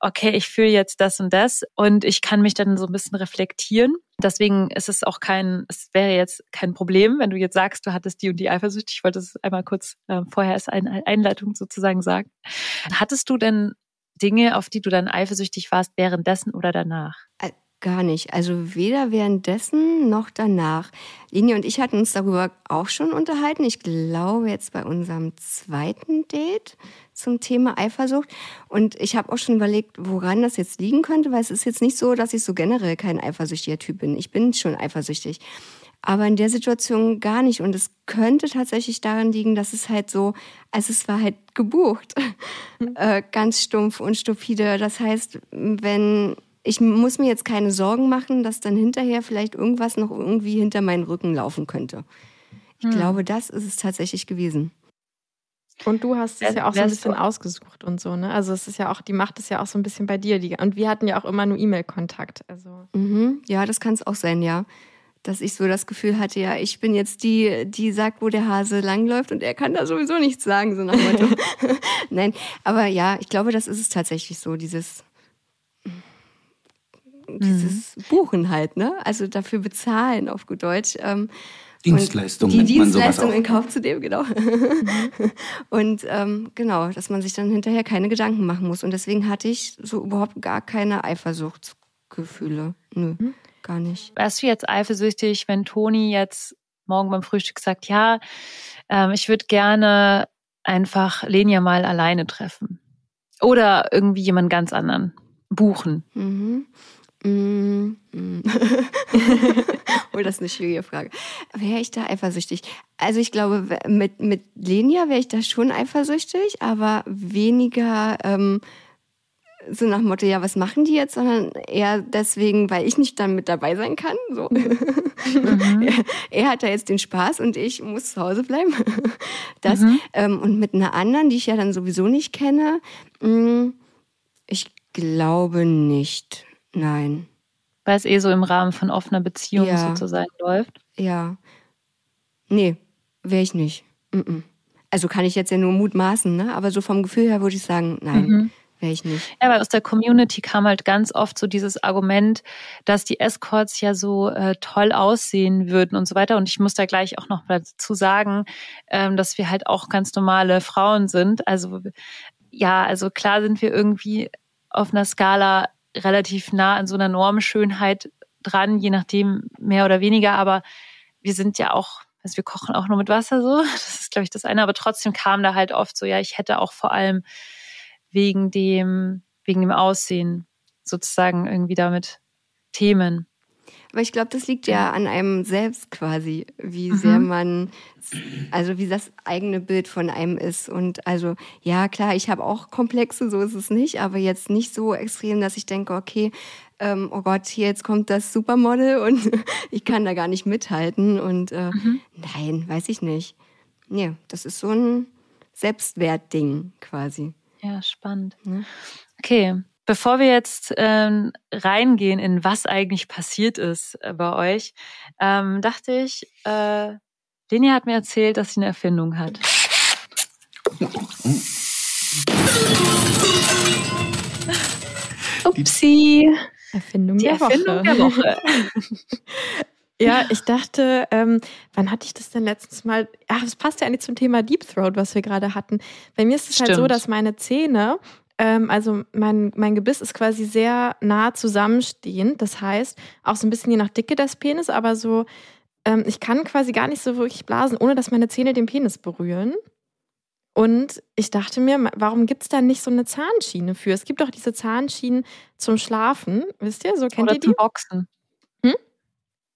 C: okay, ich fühle jetzt das und das und ich kann mich dann so ein bisschen reflektieren. Deswegen ist es auch kein, es wäre jetzt kein Problem, wenn du jetzt sagst, du hattest die und die Eifersucht. Ich wollte es einmal kurz äh, vorher als eine Einleitung sozusagen sagen. Hattest du denn Dinge, auf die du dann eifersüchtig warst, währenddessen oder danach?
A: Gar nicht. Also weder währenddessen noch danach. Linie und ich hatten uns darüber auch schon unterhalten. Ich glaube jetzt bei unserem zweiten Date zum Thema Eifersucht. Und ich habe auch schon überlegt, woran das jetzt liegen könnte, weil es ist jetzt nicht so, dass ich so generell kein eifersüchtiger Typ bin. Ich bin schon eifersüchtig. Aber in der Situation gar nicht. Und es könnte tatsächlich daran liegen, dass es halt so, also es war halt gebucht. Mhm. Äh, ganz stumpf und stupide. Das heißt, wenn ich muss mir jetzt keine Sorgen machen, dass dann hinterher vielleicht irgendwas noch irgendwie hinter meinen Rücken laufen könnte. Ich hm. glaube, das ist es tatsächlich gewesen.
D: Und du hast es ja auch so ein bisschen ausgesucht und so, ne? Also es ist ja auch, die macht es ja auch so ein bisschen bei dir. Die, und wir hatten ja auch immer nur E-Mail-Kontakt. Also.
A: Mhm, ja, das kann es auch sein, ja. Dass ich so das Gefühl hatte, ja, ich bin jetzt die, die sagt, wo der Hase langläuft und er kann da sowieso nichts sagen, so nach Motto. (laughs) (laughs) Nein, aber ja, ich glaube, das ist es tatsächlich so, dieses dieses mhm. Buchen halt, ne? Also dafür bezahlen auf gut Deutsch. Ähm,
B: Dienstleistung.
A: Die Dienstleistung in Kauf zu nehmen, genau. Mhm. (laughs) und ähm, genau, dass man sich dann hinterher keine Gedanken machen muss. Und deswegen hatte ich so überhaupt gar keine Eifersuchtsgefühle. Nö, mhm. gar nicht.
C: Wärst du jetzt eifersüchtig, wenn Toni jetzt morgen beim Frühstück sagt, ja, ähm, ich würde gerne einfach Lenia mal alleine treffen? Oder irgendwie jemand ganz anderen buchen?
A: Mhm. Mm, mm. (laughs) oh, das ist eine schwierige Frage. Wäre ich da eifersüchtig? Also ich glaube, mit, mit Lenia wäre ich da schon eifersüchtig, aber weniger ähm, so nach Motto, ja, was machen die jetzt, sondern eher deswegen, weil ich nicht dann mit dabei sein kann. So. Mhm. (laughs) er, er, hat da jetzt den Spaß und ich muss zu Hause bleiben. (laughs) das, mhm. ähm, und mit einer anderen, die ich ja dann sowieso nicht kenne, mh, mm, ich glaube nicht. Nein.
C: Weil es eh so im Rahmen von offener Beziehung ja. sozusagen läuft?
A: Ja. Nee, wäre ich nicht. Also kann ich jetzt ja nur mutmaßen, ne? aber so vom Gefühl her würde ich sagen, nein, mhm. wäre ich nicht.
C: Ja, weil aus der Community kam halt ganz oft so dieses Argument, dass die Escorts ja so äh, toll aussehen würden und so weiter. Und ich muss da gleich auch noch dazu sagen, ähm, dass wir halt auch ganz normale Frauen sind. Also ja, also klar sind wir irgendwie auf einer Skala relativ nah an so einer Normschönheit dran, je nachdem mehr oder weniger, aber wir sind ja auch, also wir kochen auch nur mit Wasser so, (laughs) das ist glaube ich das eine, aber trotzdem kam da halt oft so, ja, ich hätte auch vor allem wegen dem, wegen dem Aussehen sozusagen irgendwie damit Themen.
A: Aber ich glaube, das liegt ja an einem selbst quasi, wie mhm. sehr man, also wie das eigene Bild von einem ist. Und also, ja, klar, ich habe auch Komplexe, so ist es nicht, aber jetzt nicht so extrem, dass ich denke, okay, ähm, oh Gott, hier jetzt kommt das Supermodel und (laughs) ich kann da gar nicht mithalten. Und äh, mhm. nein, weiß ich nicht. Nee, das ist so ein Selbstwertding quasi.
C: Ja, spannend. Ja. Okay, Bevor wir jetzt ähm, reingehen in was eigentlich passiert ist äh, bei euch, ähm, dachte ich, äh, Leni hat mir erzählt, dass sie eine Erfindung hat. (laughs)
D: Upsi. Erfindung,
C: Die
D: der,
C: Erfindung
D: Woche.
C: der Woche. (laughs)
D: ja, ich dachte, ähm, wann hatte ich das denn letztens mal? Ach, das passt ja eigentlich zum Thema Deep Throat, was wir gerade hatten. Bei mir ist es halt so, dass meine Zähne ähm, also mein, mein Gebiss ist quasi sehr nah zusammenstehend. Das heißt, auch so ein bisschen je nach Dicke des Penis, aber so, ähm, ich kann quasi gar nicht so wirklich blasen, ohne dass meine Zähne den Penis berühren. Und ich dachte mir, warum gibt es da nicht so eine Zahnschiene für? Es gibt doch diese Zahnschienen zum Schlafen, wisst ihr? So kennt
C: Oder
D: ihr die?
C: zum Boxen.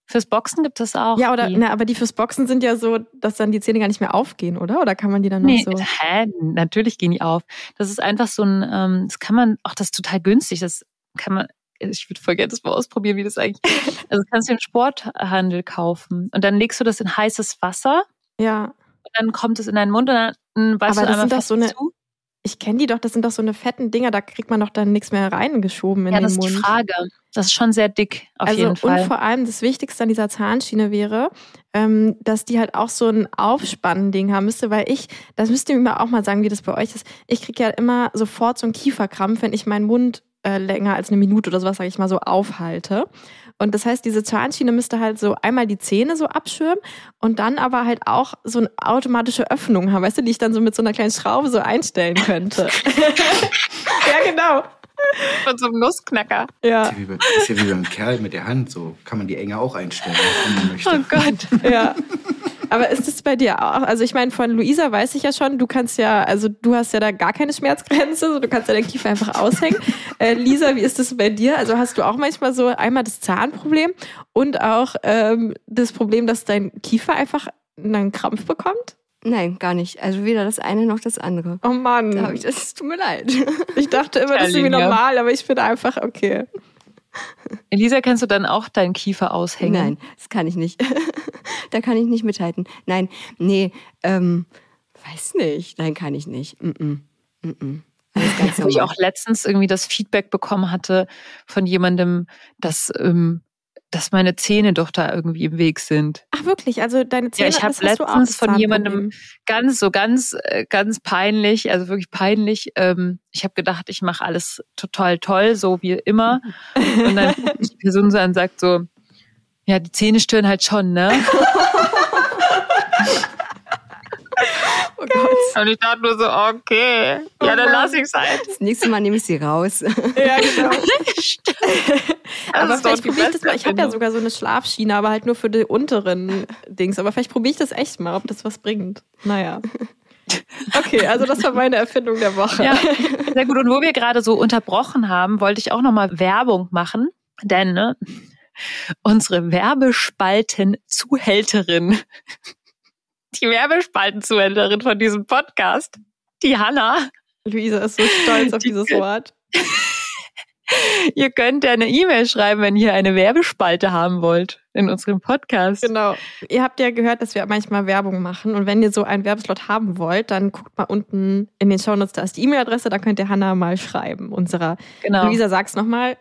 C: Fürs Boxen gibt es auch.
D: Ja, oder, na, aber die fürs Boxen sind ja so, dass dann die Zähne gar nicht mehr aufgehen, oder? Oder kann man die dann noch
C: nee,
D: so?
C: Hä? Natürlich gehen die auf. Das ist einfach so ein, ähm, das kann man, ach, das ist total günstig. Das kann man, ich würde voll gerne das mal ausprobieren, wie das eigentlich. (laughs) Also das kannst du im Sporthandel kaufen. Und dann legst du das in heißes Wasser.
D: Ja.
C: Und dann kommt es in deinen Mund und dann weißt
D: aber
C: du
D: das sind doch so eine,
C: zu.
D: Ich kenne die doch, das sind doch so eine fetten Dinger, da kriegt man doch dann nichts mehr reingeschoben in
C: ja,
D: den
C: das ist
D: Mund.
C: die Frage. Das ist schon sehr dick, auf
D: also,
C: jeden Fall.
D: Und vor allem das Wichtigste an dieser Zahnschiene wäre, ähm, dass die halt auch so ein Aufspannending haben müsste, weil ich, das müsst ihr mir auch mal sagen, wie das bei euch ist. Ich kriege ja immer sofort so einen Kieferkrampf, wenn ich meinen Mund äh, länger als eine Minute oder sowas, sage ich mal, so aufhalte. Und das heißt, diese Zahnschiene müsste halt so einmal die Zähne so abschirmen und dann aber halt auch so eine automatische Öffnung haben, weißt du, die ich dann so mit so einer kleinen Schraube so einstellen könnte. (laughs) (laughs) ja, genau.
C: Von so einem Nussknacker.
D: Ja.
B: Ist ja, wie bei, ist ja wie beim Kerl mit der Hand, so kann man die Enge auch einstellen, wenn man möchte.
C: Oh Gott.
D: Ja. (laughs) Aber ist es bei dir auch? Also ich meine, von Luisa weiß ich ja schon, du kannst ja, also du hast ja da gar keine Schmerzgrenze, so du kannst ja deinen Kiefer einfach aushängen. (laughs) Äh, Lisa, wie ist das bei dir? Also hast du auch manchmal so einmal das Zahnproblem und auch ähm, das Problem, dass dein Kiefer einfach einen Krampf bekommt?
A: Nein, gar nicht. Also weder das eine noch das andere.
D: Oh Mann.
A: Da ich, das tut mir leid.
D: Ich dachte immer, das ist irgendwie normal, aber ich bin einfach okay.
C: Elisa, kannst du dann auch deinen Kiefer aushängen?
A: Nein, das kann ich nicht. (laughs) da kann ich nicht mithalten. Nein, nee, ähm, weiß nicht. Nein, kann ich nicht. Mm -mm. Mm -mm.
C: Wo ich auch letztens irgendwie das Feedback bekommen hatte von jemandem, dass, ähm, dass meine Zähne doch da irgendwie im Weg sind.
D: Ach wirklich? Also deine
C: Ja,
D: Zähne,
C: ich habe letztens von jemandem ganz, so ganz, äh, ganz peinlich, also wirklich peinlich. Ähm, ich habe gedacht, ich mache alles total toll, so wie immer. Und dann guckt (laughs) die Person so an und sagt so, ja, die Zähne stören halt schon, ne? (laughs)
A: Oh Gott.
C: Und ich dachte nur so, okay, ja, dann lass ich's halt.
A: Das nächste Mal nehme ich sie raus.
D: Ja, genau. (laughs) aber
C: doch
D: vielleicht probiere ich das mal. Ich habe ja sogar so eine Schlafschiene, aber halt nur für die unteren Dings. Aber vielleicht probiere ich das echt mal, ob das was bringt. Naja. Okay, also das war meine Erfindung der Woche.
C: Ja, sehr gut. Und wo wir gerade so unterbrochen haben, wollte ich auch nochmal Werbung machen. Denn ne, unsere Werbespalten-Zuhälterin, die Werbespalten-Zuhälterin von diesem Podcast, die Hanna,
D: Luisa ist so stolz auf dieses Wort. (laughs)
C: ihr könnt ja eine E-Mail schreiben, wenn ihr eine Werbespalte haben wollt in unserem Podcast.
D: Genau. Ihr habt ja gehört, dass wir manchmal Werbung machen. Und wenn ihr so einen Werbeslot haben wollt, dann guckt mal unten in den Shownotes, da ist die E-Mail-Adresse, da könnt ihr Hannah mal schreiben. Unserer
C: Genau.
D: Luisa, sag's nochmal.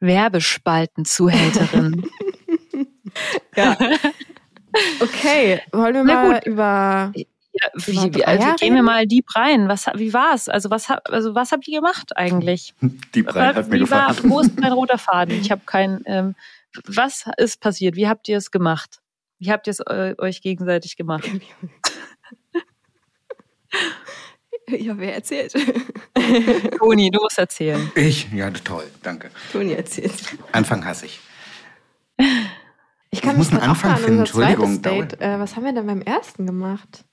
C: Werbespalten-Zuhälterin. (laughs)
D: Ja. (laughs) Okay, wollen wir
C: Na
D: mal
C: gut.
D: über.
C: Ja, wie, wie, also gehen wir mal deep rein. Was, wie war's? Also was, also was habt ihr gemacht eigentlich?
B: Deep rein hat mir gefallen.
C: war, wo ist (laughs) mein roter Faden? Ich habe keinen. Ähm, was ist passiert? Wie habt ihr es gemacht? Wie habt ihr es äh, euch gegenseitig gemacht?
A: Ja, wer erzählt? (laughs)
C: Toni, du musst erzählen.
B: Ich? Ja, toll, danke.
A: Toni erzählt.
B: Anfang hasse ich.
D: Ich kann
B: Ich muss
D: mich
B: einen
D: noch auch
B: Anfang
D: an
B: finden, Entschuldigung,
D: Date. Äh, was haben wir denn beim ersten gemacht?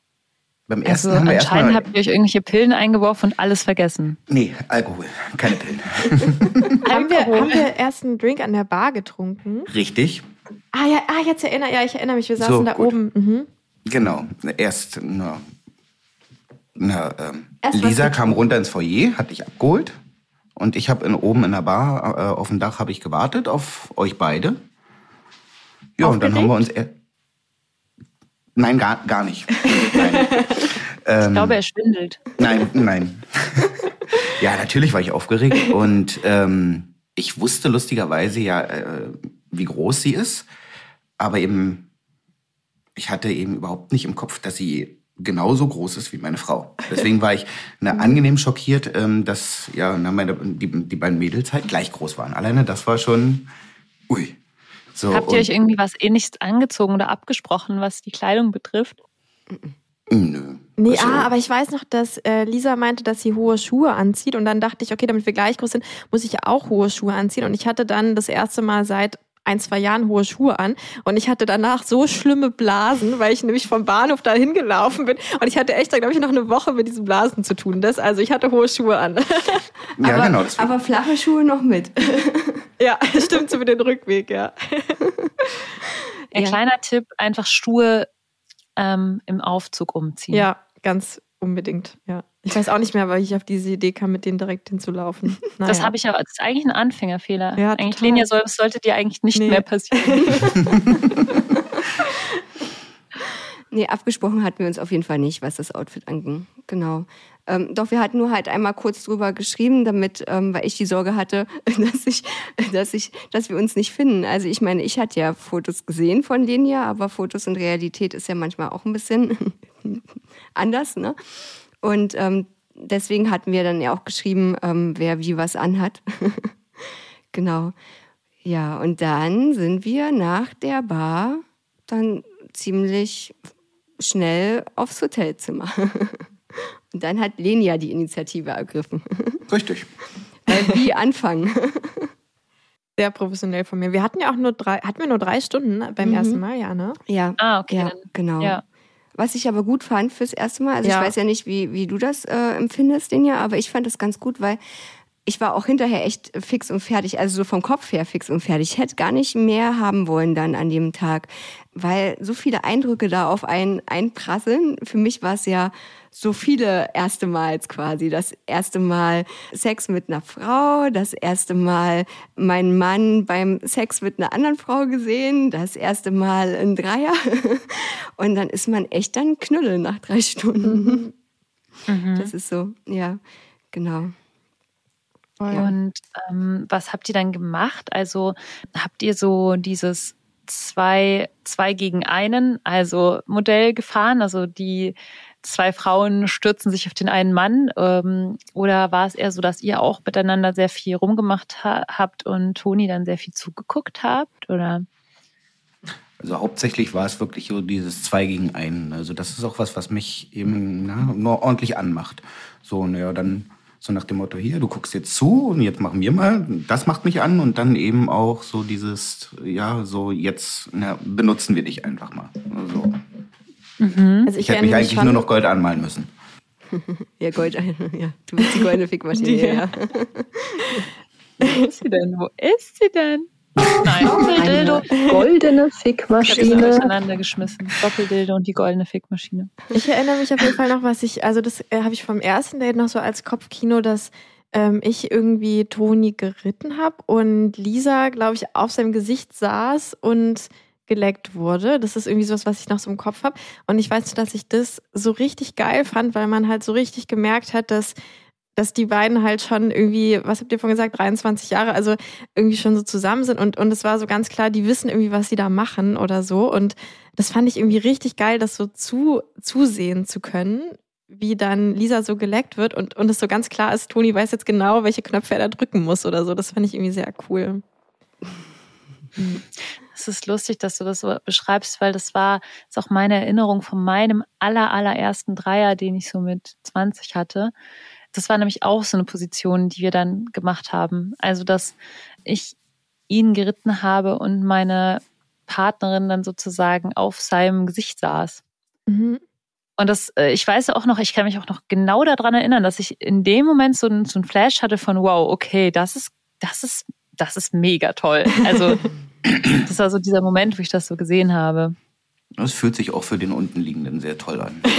B: Beim ersten
C: Also
B: haben wir
C: anscheinend
B: erstmal.
C: habt ihr euch irgendwelche Pillen eingeworfen und alles vergessen.
B: Nee, Alkohol, keine Pillen. (laughs)
D: Haben wir, haben wir erst einen Drink an der Bar getrunken?
B: Richtig,
D: Ah ja, ah, jetzt erinnere ja, ich erinnere mich, wir saßen
B: So,
D: da
B: gut.
D: oben. Mhm.
B: genau. Erst, na, na, ähm,
A: Erst was
B: Lisa kam runter ins Foyer, hat dich abgeholt. Und ich habe in, oben in der Bar, äh, auf dem Dach, habe ich gewartet auf euch beide. Ja, und dann haben wir uns. Er Nein, gar, gar nicht. Nein. (laughs) Ähm,
C: Ich glaube, er schwindelt.
B: Nein, nein. (laughs) ja, natürlich war ich aufgeregt und ähm, ich wusste lustigerweise ja, äh, wie groß sie ist, aber eben, ich hatte eben überhaupt nicht im Kopf, dass sie genauso groß ist wie meine Frau. Deswegen war ich na, angenehm schockiert, ähm, dass ja na, meine, die, die beiden Mädels halt gleich groß waren. Alleine das war schon, ui. So,
C: Habt ihr euch irgendwie was ähnliches angezogen oder abgesprochen, was die Kleidung betrifft?
B: Nö.
D: Nee,
B: Also-
D: ah, aber ich weiß noch, dass äh, Lisa meinte, dass sie hohe Schuhe anzieht und dann dachte ich, okay, damit wir gleich groß sind, muss ich ja auch hohe Schuhe anziehen und ich hatte dann das erste Mal seit ein, zwei Jahren hohe Schuhe an und ich hatte danach so schlimme Blasen, weil ich nämlich vom Bahnhof dahin gelaufen bin und ich hatte echt, glaube ich, noch eine Woche mit diesen Blasen zu tun. Das, also ich hatte hohe Schuhe an.
B: Ja,
A: aber,
B: genau.
A: aber flache Schuhe noch mit. (laughs)
D: ja, (laughs) stimmt so mit den Rückweg, ja.
C: Ein
A: Ja.
C: kleiner Tipp, einfach Schuhe ähm, im Aufzug umziehen.
D: Ja, ganz unbedingt, ja. Ich weiß auch nicht mehr, weil ich auf diese Idee kam, mit denen direkt hinzulaufen. (laughs)
C: Das
D: Naja.
C: habe ich aber, das ist eigentlich ein Anfängerfehler.
D: Ja,
C: eigentlich,
D: total.
C: Lenia, soll, das sollte dir eigentlich nicht
D: Nee.
C: mehr passieren. (laughs)
A: Nee, abgesprochen hatten wir uns auf jeden Fall nicht, was das Outfit anging. Genau. Ähm, doch wir hatten nur halt einmal kurz drüber geschrieben, damit, ähm, weil ich die Sorge hatte, (laughs) dass ich, dass ich, dass wir uns nicht finden. Also ich meine, ich hatte ja Fotos gesehen von Lenia, aber Fotos und Realität ist ja manchmal auch ein bisschen (laughs) anders, ne? Und ähm, deswegen hatten wir dann ja auch geschrieben, ähm, wer wie was anhat. (laughs) genau. Ja, und dann sind wir nach der Bar dann ziemlich schnell aufs Hotelzimmer. Und dann hat Lenia die Initiative ergriffen. (laughs)
B: Richtig.
A: Wie anfangen? (laughs)
D: Sehr professionell von mir. Wir hatten ja auch nur drei, hatten wir nur drei Stunden beim
A: Mhm.
D: ersten Mal, ja, ne?
A: Ja,
C: Ah, okay.
A: ja genau.
C: Ja.
A: Was ich aber gut fand fürs erste Mal, also
D: Ja.
A: ich weiß ja nicht, wie, wie du das äh, empfindest, Lenia, aber ich fand das ganz gut, weil ich war auch hinterher echt fix und fertig, also so vom Kopf her fix und fertig. Ich hätte gar nicht mehr haben wollen dann an dem Tag, weil so viele Eindrücke da auf einen einprasseln. Für mich war es ja so viele erste Mals quasi. Das erste Mal Sex mit einer Frau, das erste Mal meinen Mann beim Sex mit einer anderen Frau gesehen, das erste Mal ein Dreier. (laughs) Und dann ist man echt dann Knülle nach drei Stunden. Das ist so, ja, genau. Ja.
C: Und ähm, was habt ihr dann gemacht? Also habt ihr so dieses zwei, zwei gegen einen, also Modell gefahren? Also die zwei Frauen stürzen sich auf den einen Mann? Ähm, oder war es eher so, dass ihr auch miteinander sehr viel rumgemacht ha habt und Toni dann sehr viel zugeguckt habt? Oder?
B: Also hauptsächlich war es wirklich so dieses Zwei gegen einen. Also das ist auch was, was mich eben na, nur ordentlich anmacht. So, naja, dann so nach dem Motto, hier, du guckst jetzt zu und jetzt machen wir mal. Das macht mich an und dann eben auch so dieses, ja, so jetzt na, benutzen wir dich einfach mal. Also,
D: Also
B: ich hätte mich eigentlich nur noch Gold anmalen müssen. (laughs)
A: Ja, Gold, (laughs) ja, du bist die goldene Fickmaschine,
D: Die-
A: ja.
C: Wo ist sie denn? Wo ist sie denn? Nein, Doppeldildo.
E: Goldene
C: Ich habe sie
E: Fickmaschine.
C: durcheinander geschmissen. Doppeldildo und die goldene Fickmaschine.
D: Ich erinnere mich auf jeden Fall noch, was ich, also das äh, habe ich vom ersten Date noch so als Kopfkino, dass ähm, ich irgendwie Toni geritten habe und Lisa, glaube ich, auf seinem Gesicht saß und geleckt wurde. Das ist irgendwie sowas, was ich noch so im Kopf habe. Und ich weiß, dass ich das so richtig geil fand, weil man halt so richtig gemerkt hat, dass dass die beiden halt schon irgendwie, was habt ihr vorhin gesagt, 23 Jahre, also irgendwie schon so zusammen sind und, und es war so ganz klar, die wissen irgendwie, was sie da machen oder so. Und das fand ich irgendwie richtig geil, das so zu, zusehen zu können, wie dann Lisa so geleckt wird und, und es so ganz klar ist, Toni weiß jetzt genau, welche Knöpfe er da drücken muss oder so. Das fand ich irgendwie sehr cool.
C: Es ist lustig, dass du das so beschreibst, weil das war ist auch meine Erinnerung von meinem aller, allerersten Dreier, den ich so mit 20 hatte. Das war nämlich auch so eine Position, die wir dann gemacht haben. Also, dass ich ihn geritten habe und meine Partnerin dann sozusagen auf seinem Gesicht saß. Mhm. Und das, äh, ich weiß auch noch, ich kann mich auch noch genau daran erinnern, dass ich in dem Moment so ein, so ein Flash hatte von, wow, okay, das ist, das ist, das ist mega toll. Also, (clears throat) das war so dieser Moment, wo ich das so gesehen habe.
B: Das fühlt sich auch für den untenliegenden sehr toll an. (laughs)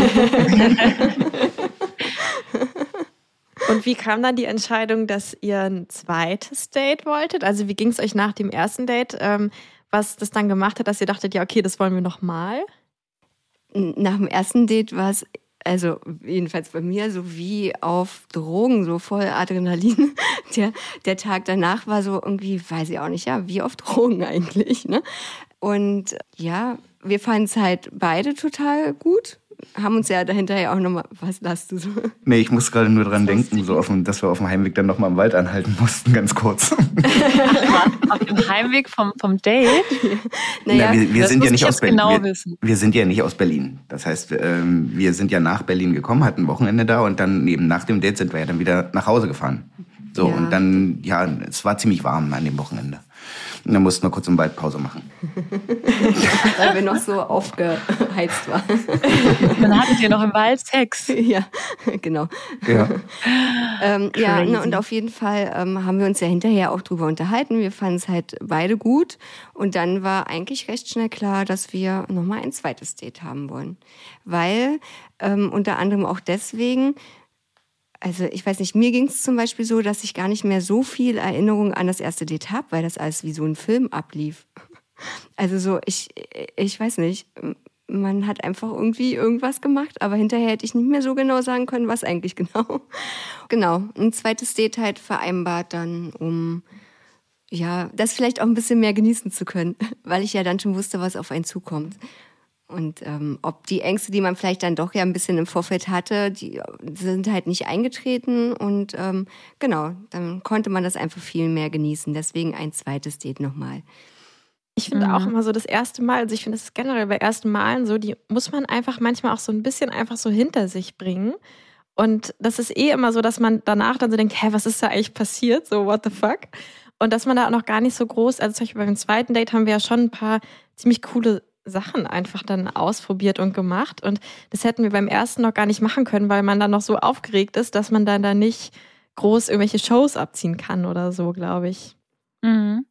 D: Und wie kam dann die Entscheidung, dass ihr ein zweites Date wolltet? Also wie ging es euch nach dem ersten Date, ähm, was das dann gemacht hat, dass ihr dachtet, ja, okay, das wollen wir nochmal?
A: Nach dem ersten Date war es, also jedenfalls bei mir, so wie auf Drogen, so voll Adrenalin. (laughs) Der, der Tag danach war so irgendwie, weiß ich auch nicht, ja, wie auf Drogen eigentlich. Ne? Und ja, wir fanden es halt beide total gut haben uns ja dahinter ja auch nochmal, was lasst du so?
B: Nee, ich muss gerade nur dran denken, so auf dem, dass wir auf dem Heimweg dann nochmal im Wald anhalten mussten, ganz kurz. (laughs) (laughs)
C: auf dem Heimweg vom, vom Date?
B: Naja, Na, wir, wir sind ja nicht aus Berlin. Genau wir, wir, sind ja nicht aus Berlin. Das heißt, ähm, wir sind ja nach Berlin gekommen, hatten ein Wochenende da und dann eben nach dem Date sind wir ja dann wieder nach Hause gefahren. So, ja. und dann, ja, es war ziemlich warm an dem Wochenende. Und dann mussten wir kurz im Wald Pause machen. (laughs)
A: Weil wir noch so aufgeheizt waren. (laughs)
C: Dann hattet ihr noch im Wald Sex.
A: Ja, genau.
B: Ja, (laughs)
A: ähm, ja na, und auf jeden Fall ähm, haben wir uns ja hinterher auch drüber unterhalten. Wir fanden es halt beide gut. Und dann war eigentlich recht schnell klar, dass wir nochmal ein zweites Date haben wollen. Weil ähm, unter anderem auch deswegen, also ich weiß nicht, mir ging es zum Beispiel so, dass ich gar nicht mehr so viel Erinnerung an das erste Date habe, weil das alles wie so ein Film ablief. (laughs) Also so, ich, ich weiß nicht, man hat einfach irgendwie irgendwas gemacht, aber hinterher hätte ich nicht mehr so genau sagen können, was eigentlich (laughs) genau. Genau, ein zweites Date halt vereinbart dann, um ja, das vielleicht auch ein bisschen mehr genießen zu können, (laughs) weil ich ja dann schon wusste, was auf einen zukommt. Und ähm, ob die Ängste, die man vielleicht dann doch ja ein bisschen im Vorfeld hatte, die sind halt nicht eingetreten. Und ähm, genau, dann konnte man das einfach viel mehr genießen. Deswegen ein zweites Date nochmal.
D: Ich finde mhm. auch immer so das erste Mal, also ich finde, das ist generell bei ersten Malen so, die muss man einfach manchmal auch so ein bisschen einfach so hinter sich bringen. Und das ist eh immer so, dass man danach dann so denkt, hä, was ist da eigentlich passiert? So, what the fuck? Und dass man da auch noch gar nicht so groß, also zum Beispiel beim zweiten Date haben wir ja schon ein paar ziemlich coole Sachen einfach dann ausprobiert und gemacht. Und das hätten wir beim ersten noch gar nicht machen können, weil man dann noch so aufgeregt ist, dass man dann da nicht groß irgendwelche Shows abziehen kann oder so, glaube ich.
C: Mhm.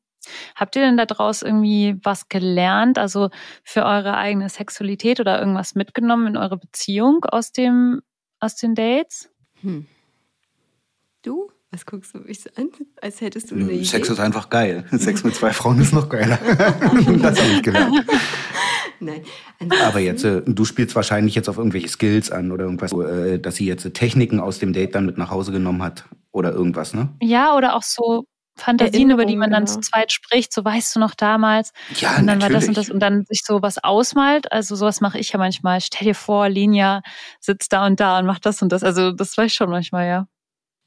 C: Habt ihr denn daraus irgendwie was gelernt, also für eure eigene Sexualität oder irgendwas mitgenommen in eure Beziehung aus dem aus den Dates? Hm.
A: Du? Was guckst du mich so an? Als hättest du eine
B: Sex Idee? ist einfach geil. (laughs) Sex mit zwei Frauen ist noch geiler. (laughs) das habe ich gelernt. Nein. Aber jetzt, äh, du spielst wahrscheinlich jetzt auf irgendwelche Skills an oder irgendwas, äh, dass sie jetzt Techniken aus dem Date dann mit nach Hause genommen hat oder irgendwas, ne?
C: Ja, oder auch so Fantasien, über die man dann genau. zu zweit spricht, so weißt du noch damals.
B: Ja,
C: und dann
B: natürlich.
C: war das und das und dann sich so was ausmalt. Also sowas mache ich ja manchmal. Stell dir vor, Linia sitzt da und da und macht das und das. Also das weiß ich schon manchmal, ja.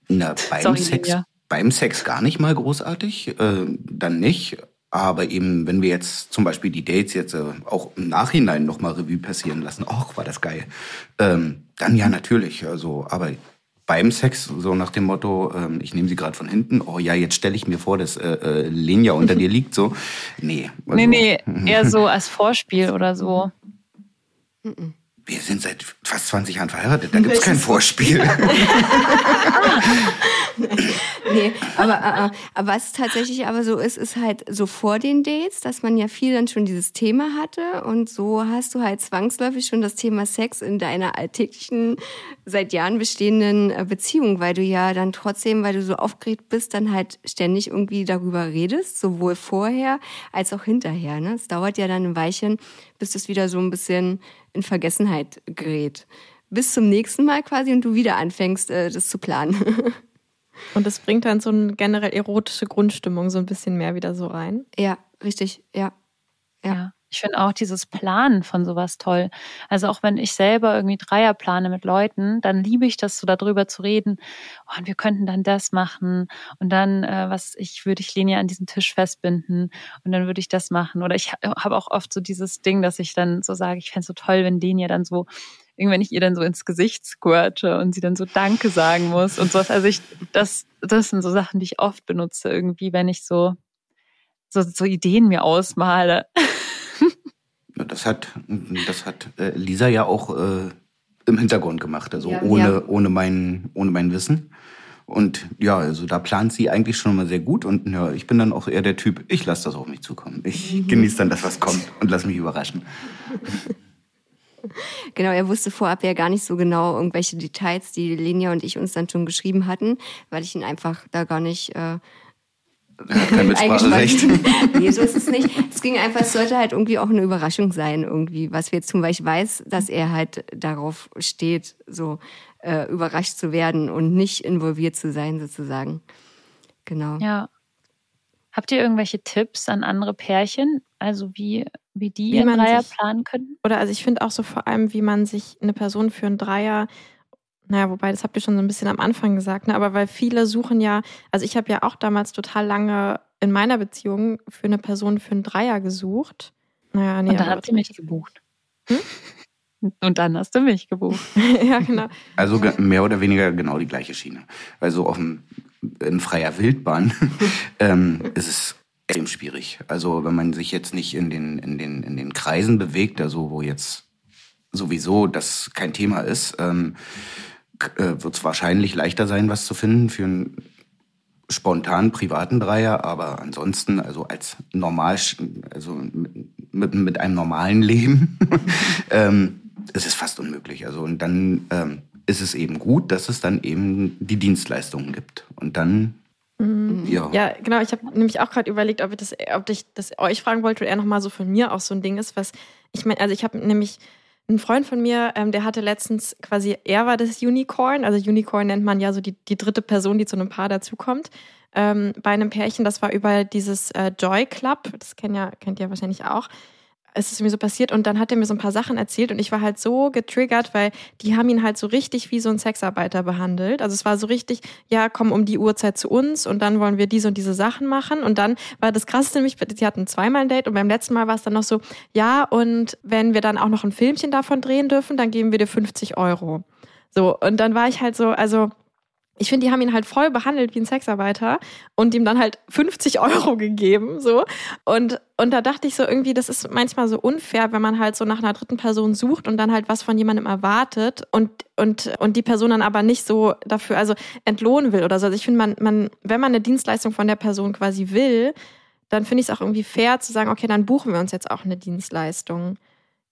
B: Na, beim Sorry, Sex, ja. beim Sex gar nicht mal großartig, äh, dann nicht. Aber eben, wenn wir jetzt zum Beispiel die Dates jetzt äh, auch im Nachhinein nochmal Revue passieren lassen, ach, war das geil, ähm, dann ja natürlich. Also, aber beim Sex, so nach dem Motto, ähm, ich nehme sie gerade von hinten, oh ja, jetzt stelle ich mir vor, dass äh, äh, Lenja unter dir (laughs) liegt, so. Nee.
C: Also, nee, nee, eher so als Vorspiel oder so.
B: Wir sind seit fast 20 Jahren verheiratet, da gibt es kein Vorspiel. (laughs) (laughs)
A: nee, aber, äh, äh, aber was tatsächlich aber so ist, ist halt so vor den Dates, dass man ja viel dann schon dieses Thema hatte und so hast du halt zwangsläufig schon das Thema Sex in deiner alltäglichen, seit Jahren bestehenden äh, Beziehung, weil du ja dann trotzdem, weil du so aufgeregt bist, dann halt ständig irgendwie darüber redest, sowohl vorher als auch hinterher. Ne? Es dauert ja dann ein Weilchen, bis das wieder so ein bisschen in Vergessenheit gerät, bis zum nächsten Mal quasi und du wieder anfängst, äh, das zu planen. (laughs)
D: Und das bringt dann so eine generell erotische Grundstimmung so ein bisschen mehr wieder so rein.
A: Ja, richtig, ja.
C: Ja. ja. Ich finde auch dieses Planen von sowas toll. Also auch wenn ich selber irgendwie Dreier plane mit Leuten, dann liebe ich das so darüber zu reden. Oh, und wir könnten dann das machen und dann, äh, was ich würde ich Linie an diesem Tisch festbinden und dann würde ich das machen. Oder ich habe auch oft so dieses Ding, dass ich dann so sage, ich fände es so toll, wenn Linie dann so irgendwann ich ihr dann so ins Gesicht squirte und sie dann so Danke sagen muss und sowas. Also ich, das, das sind so Sachen, die ich oft benutze irgendwie, wenn ich so, so, so Ideen mir ausmale. (laughs)
B: Das hat, das hat äh, Lisa ja auch äh, im Hintergrund gemacht, also ja, ohne, ja. ohne, mein, ohne mein Wissen. Und ja, also da plant sie eigentlich schon mal sehr gut. Und ja, ich bin dann auch eher der Typ, ich lasse das auf mich zukommen. Ich mhm. genieße dann das, was kommt und lass mich überraschen. (laughs)
A: Genau, er wusste vorab ja gar nicht so genau irgendwelche Details, die Lenia und ich uns dann schon geschrieben hatten, weil ich ihn einfach da gar nicht äh,
B: kein (laughs) Mitspracherecht. (laughs)
A: nee, so ist es nicht. Es ging einfach, es sollte halt irgendwie auch eine Überraschung sein, irgendwie, was wir jetzt tun, weil ich weiß, dass er halt darauf steht, so äh, überrascht zu werden und nicht involviert zu sein, sozusagen. Genau.
C: Ja. Habt ihr irgendwelche Tipps an andere Pärchen? Also wie, wie die wie ihren Dreier sich, planen können?
D: Oder also ich finde auch so vor allem, wie man sich eine Person für einen Dreier naja, wobei, das habt ihr schon so ein bisschen am Anfang gesagt, ne? aber weil viele suchen ja, also ich habe ja auch damals total lange in meiner Beziehung für eine Person für einen Dreier gesucht.
C: Naja, nee, Und dann habt ihr mich gebucht. Hm? (laughs) Und dann hast du mich gebucht. (laughs)
D: ja, genau.
B: Also mehr oder weniger genau die gleiche Schiene. Weil so auf dem, in freier Wildbahn (laughs) ähm, ist es extrem schwierig. Also wenn man sich jetzt nicht in den, in den, in den Kreisen bewegt, also wo jetzt sowieso das kein Thema ist, ähm, äh, wird es wahrscheinlich leichter sein, was zu finden für einen spontan privaten Dreier, aber ansonsten, also als normal, also mit, mit einem normalen Leben, (laughs) ähm, ist es fast unmöglich. Also und dann ähm, ist es eben gut, dass es dann eben die Dienstleistungen gibt. Und dann
D: Mhm. Ja. ja, genau. Ich habe nämlich auch gerade überlegt, ob ich das, ob ich das euch fragen wollte oder er nochmal so von mir auch so ein Ding ist, was ich meine, also ich habe nämlich ein Freund von mir, ähm, der hatte letztens quasi, er war das Unicorn. Also Unicorn nennt man ja so die, die dritte Person, die zu einem Paar dazukommt. Ähm, bei einem Pärchen, das war über dieses äh, Joy Club, das kennt, ja, kennt ihr wahrscheinlich auch es ist mir so passiert und dann hat er mir so ein paar Sachen erzählt und ich war halt so getriggert, weil die haben ihn halt so richtig wie so ein Sexarbeiter behandelt. Also es war so richtig, ja, komm um die Uhrzeit zu uns und dann wollen wir diese und diese Sachen machen und dann war das krasseste nämlich, sie hatten zweimal ein Date und beim letzten Mal war es dann noch so, ja, und wenn wir dann auch noch ein Filmchen davon drehen dürfen, dann geben wir dir 50 Euro. So, und dann war ich halt so, also ich finde, die haben ihn halt voll behandelt wie ein Sexarbeiter und ihm dann halt 50 Euro gegeben, so. Und, und da dachte ich so irgendwie, das ist manchmal so unfair, wenn man halt so nach einer dritten Person sucht und dann halt was von jemandem erwartet und, und, und die Person dann aber nicht so dafür, also entlohnen will oder so. Also ich finde, man, man, wenn man eine Dienstleistung von der Person quasi will, dann finde ich es auch irgendwie fair zu sagen, okay, dann buchen wir uns jetzt auch eine Dienstleistung.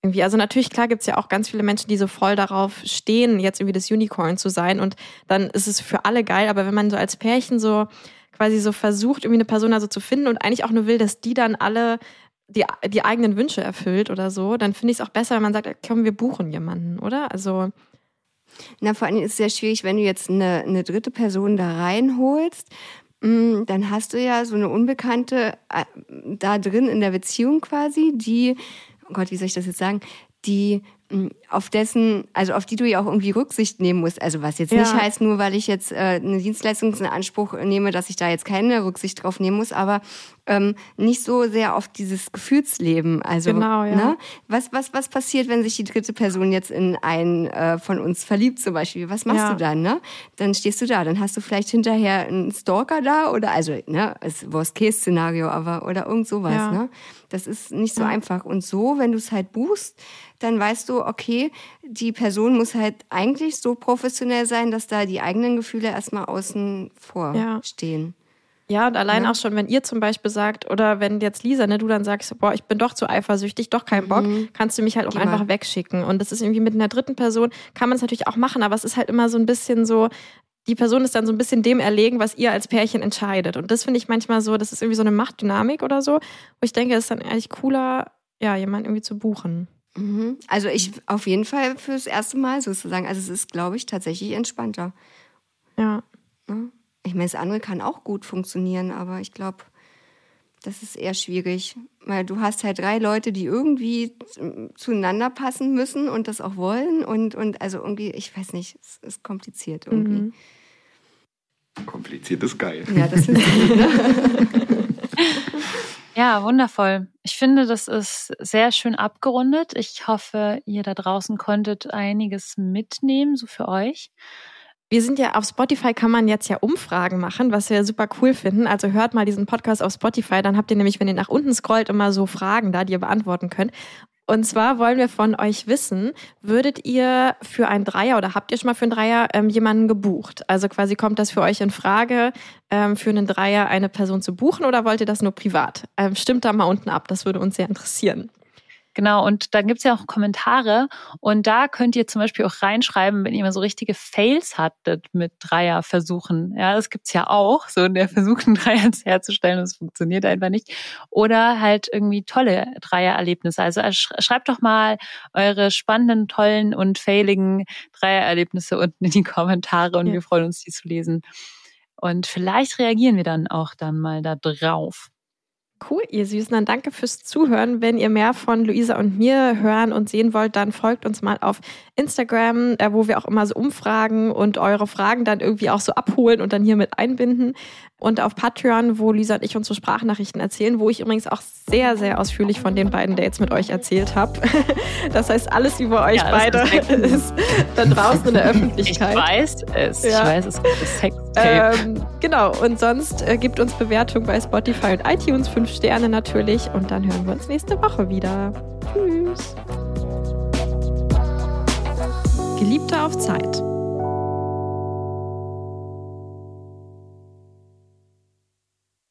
D: Irgendwie, also natürlich, klar gibt es ja auch ganz viele Menschen, die so voll darauf stehen, jetzt irgendwie das Unicorn zu sein. Und dann ist es für alle geil. Aber wenn man so als Pärchen so quasi so versucht, irgendwie eine Person also zu finden und eigentlich auch nur will, dass die dann alle die, die eigenen Wünsche erfüllt oder so, dann finde ich es auch besser, wenn man sagt, komm, wir buchen jemanden, oder? Also.
A: Na, vor allem ist es sehr schwierig, wenn du jetzt eine, eine dritte Person da reinholst, mm, dann hast du ja so eine Unbekannte äh, da drin in der Beziehung quasi, die oh Gott, wie soll ich das jetzt sagen, die hm, auf dessen, also auf die du ja auch irgendwie Rücksicht nehmen musst. Also was jetzt ja. nicht heißt, nur weil ich jetzt äh, eine Dienstleistung in Anspruch nehme, dass ich da jetzt keine Rücksicht drauf nehmen muss, aber ähm, nicht so sehr auf dieses Gefühlsleben. Also,
D: genau, ja.
A: ne? was, was, was passiert, wenn sich die dritte Person jetzt in einen äh, von uns verliebt zum Beispiel? Was machst ja. du dann? Ne? Dann stehst du da, dann hast du vielleicht hinterher einen Stalker da oder also, ne, ist Worst-Case-Szenario, aber oder irgend sowas. Ja. Ne? Das ist nicht so einfach. Und so, wenn du es halt buchst, dann weißt du, okay, die Person muss halt eigentlich so professionell sein, dass da die eigenen Gefühle erstmal außen vor stehen.
D: Ja, und allein ja. auch schon, wenn ihr zum Beispiel sagt, oder wenn jetzt Lisa, ne, du dann sagst, boah, ich bin doch zu eifersüchtig, doch kein Bock, mhm. kannst du mich halt auch Geh einfach wegschicken. Und das ist irgendwie mit einer dritten Person, kann man es natürlich auch machen, aber es ist halt immer so ein bisschen so, die Person ist dann so ein bisschen dem erlegen, was ihr als Pärchen entscheidet. Und das finde ich manchmal so, das ist irgendwie so eine Machtdynamik oder so, wo ich denke, es ist dann eigentlich cooler, ja, jemanden irgendwie zu buchen.
A: Mhm. Also ich auf jeden Fall fürs erste Mal sozusagen. Also es ist, glaube ich, tatsächlich entspannter.
D: Ja.
A: Ich meine, das andere kann auch gut funktionieren, aber ich glaube, das ist eher schwierig, weil du hast halt drei Leute, die irgendwie zueinander passen müssen und das auch wollen und, und also irgendwie, ich weiß nicht, es ist kompliziert irgendwie. Mhm.
B: Kompliziert ist geil.
A: Ja, das ist gut, ne? (laughs)
C: Ja, wundervoll. Ich finde, das ist sehr schön abgerundet. Ich hoffe, ihr da draußen konntet einiges mitnehmen, so für euch.
D: Wir sind ja auf Spotify, kann man jetzt ja Umfragen machen, was wir super cool finden. Also hört mal diesen Podcast auf Spotify, dann habt ihr nämlich, wenn ihr nach unten scrollt, immer so Fragen da, die ihr beantworten könnt. Und zwar wollen wir von euch wissen, würdet ihr für ein Dreier oder habt ihr schon mal für ein Dreier ähm, jemanden gebucht? Also quasi kommt das für euch in Frage, ähm, für einen Dreier eine Person zu buchen oder wollt ihr das nur privat? Ähm, stimmt da mal unten ab, das würde uns sehr interessieren.
C: Genau, und dann gibt's ja auch Kommentare und da könnt ihr zum Beispiel auch reinschreiben, wenn ihr mal so richtige Fails hattet mit Dreierversuchen. Ja, das gibt's ja auch, so der Versuch, einen (laughs) Dreier herzustellen und es funktioniert einfach nicht. Oder halt irgendwie tolle Dreiererlebnisse. Also schreibt doch mal eure spannenden, tollen und failigen Dreiererlebnisse unten in die Kommentare und ja. wir freuen uns, die zu lesen. Und vielleicht reagieren wir dann auch dann mal da drauf.
D: Cool, ihr Süßen. Dann danke fürs Zuhören. Wenn ihr mehr von Luisa und mir hören und sehen wollt, dann folgt uns mal auf Instagram, äh, wo wir auch immer so umfragen und eure Fragen dann irgendwie auch so abholen und dann hier mit einbinden und auf Patreon, wo Lisa und ich unsere Sprachnachrichten erzählen, wo ich übrigens auch sehr, sehr ausführlich von den beiden Dates mit euch erzählt habe. (laughs) Das heißt, alles über euch ja, beide (laughs) ist da draußen in der Öffentlichkeit.
C: Ich weiß es. Ja. Ich weiß es. Sex
D: ähm, genau. Und sonst äh, gibt uns Bewertung bei Spotify und iTunes, Sterne natürlich. Und dann hören wir uns nächste Woche wieder. Tschüss. Geliebte auf Zeit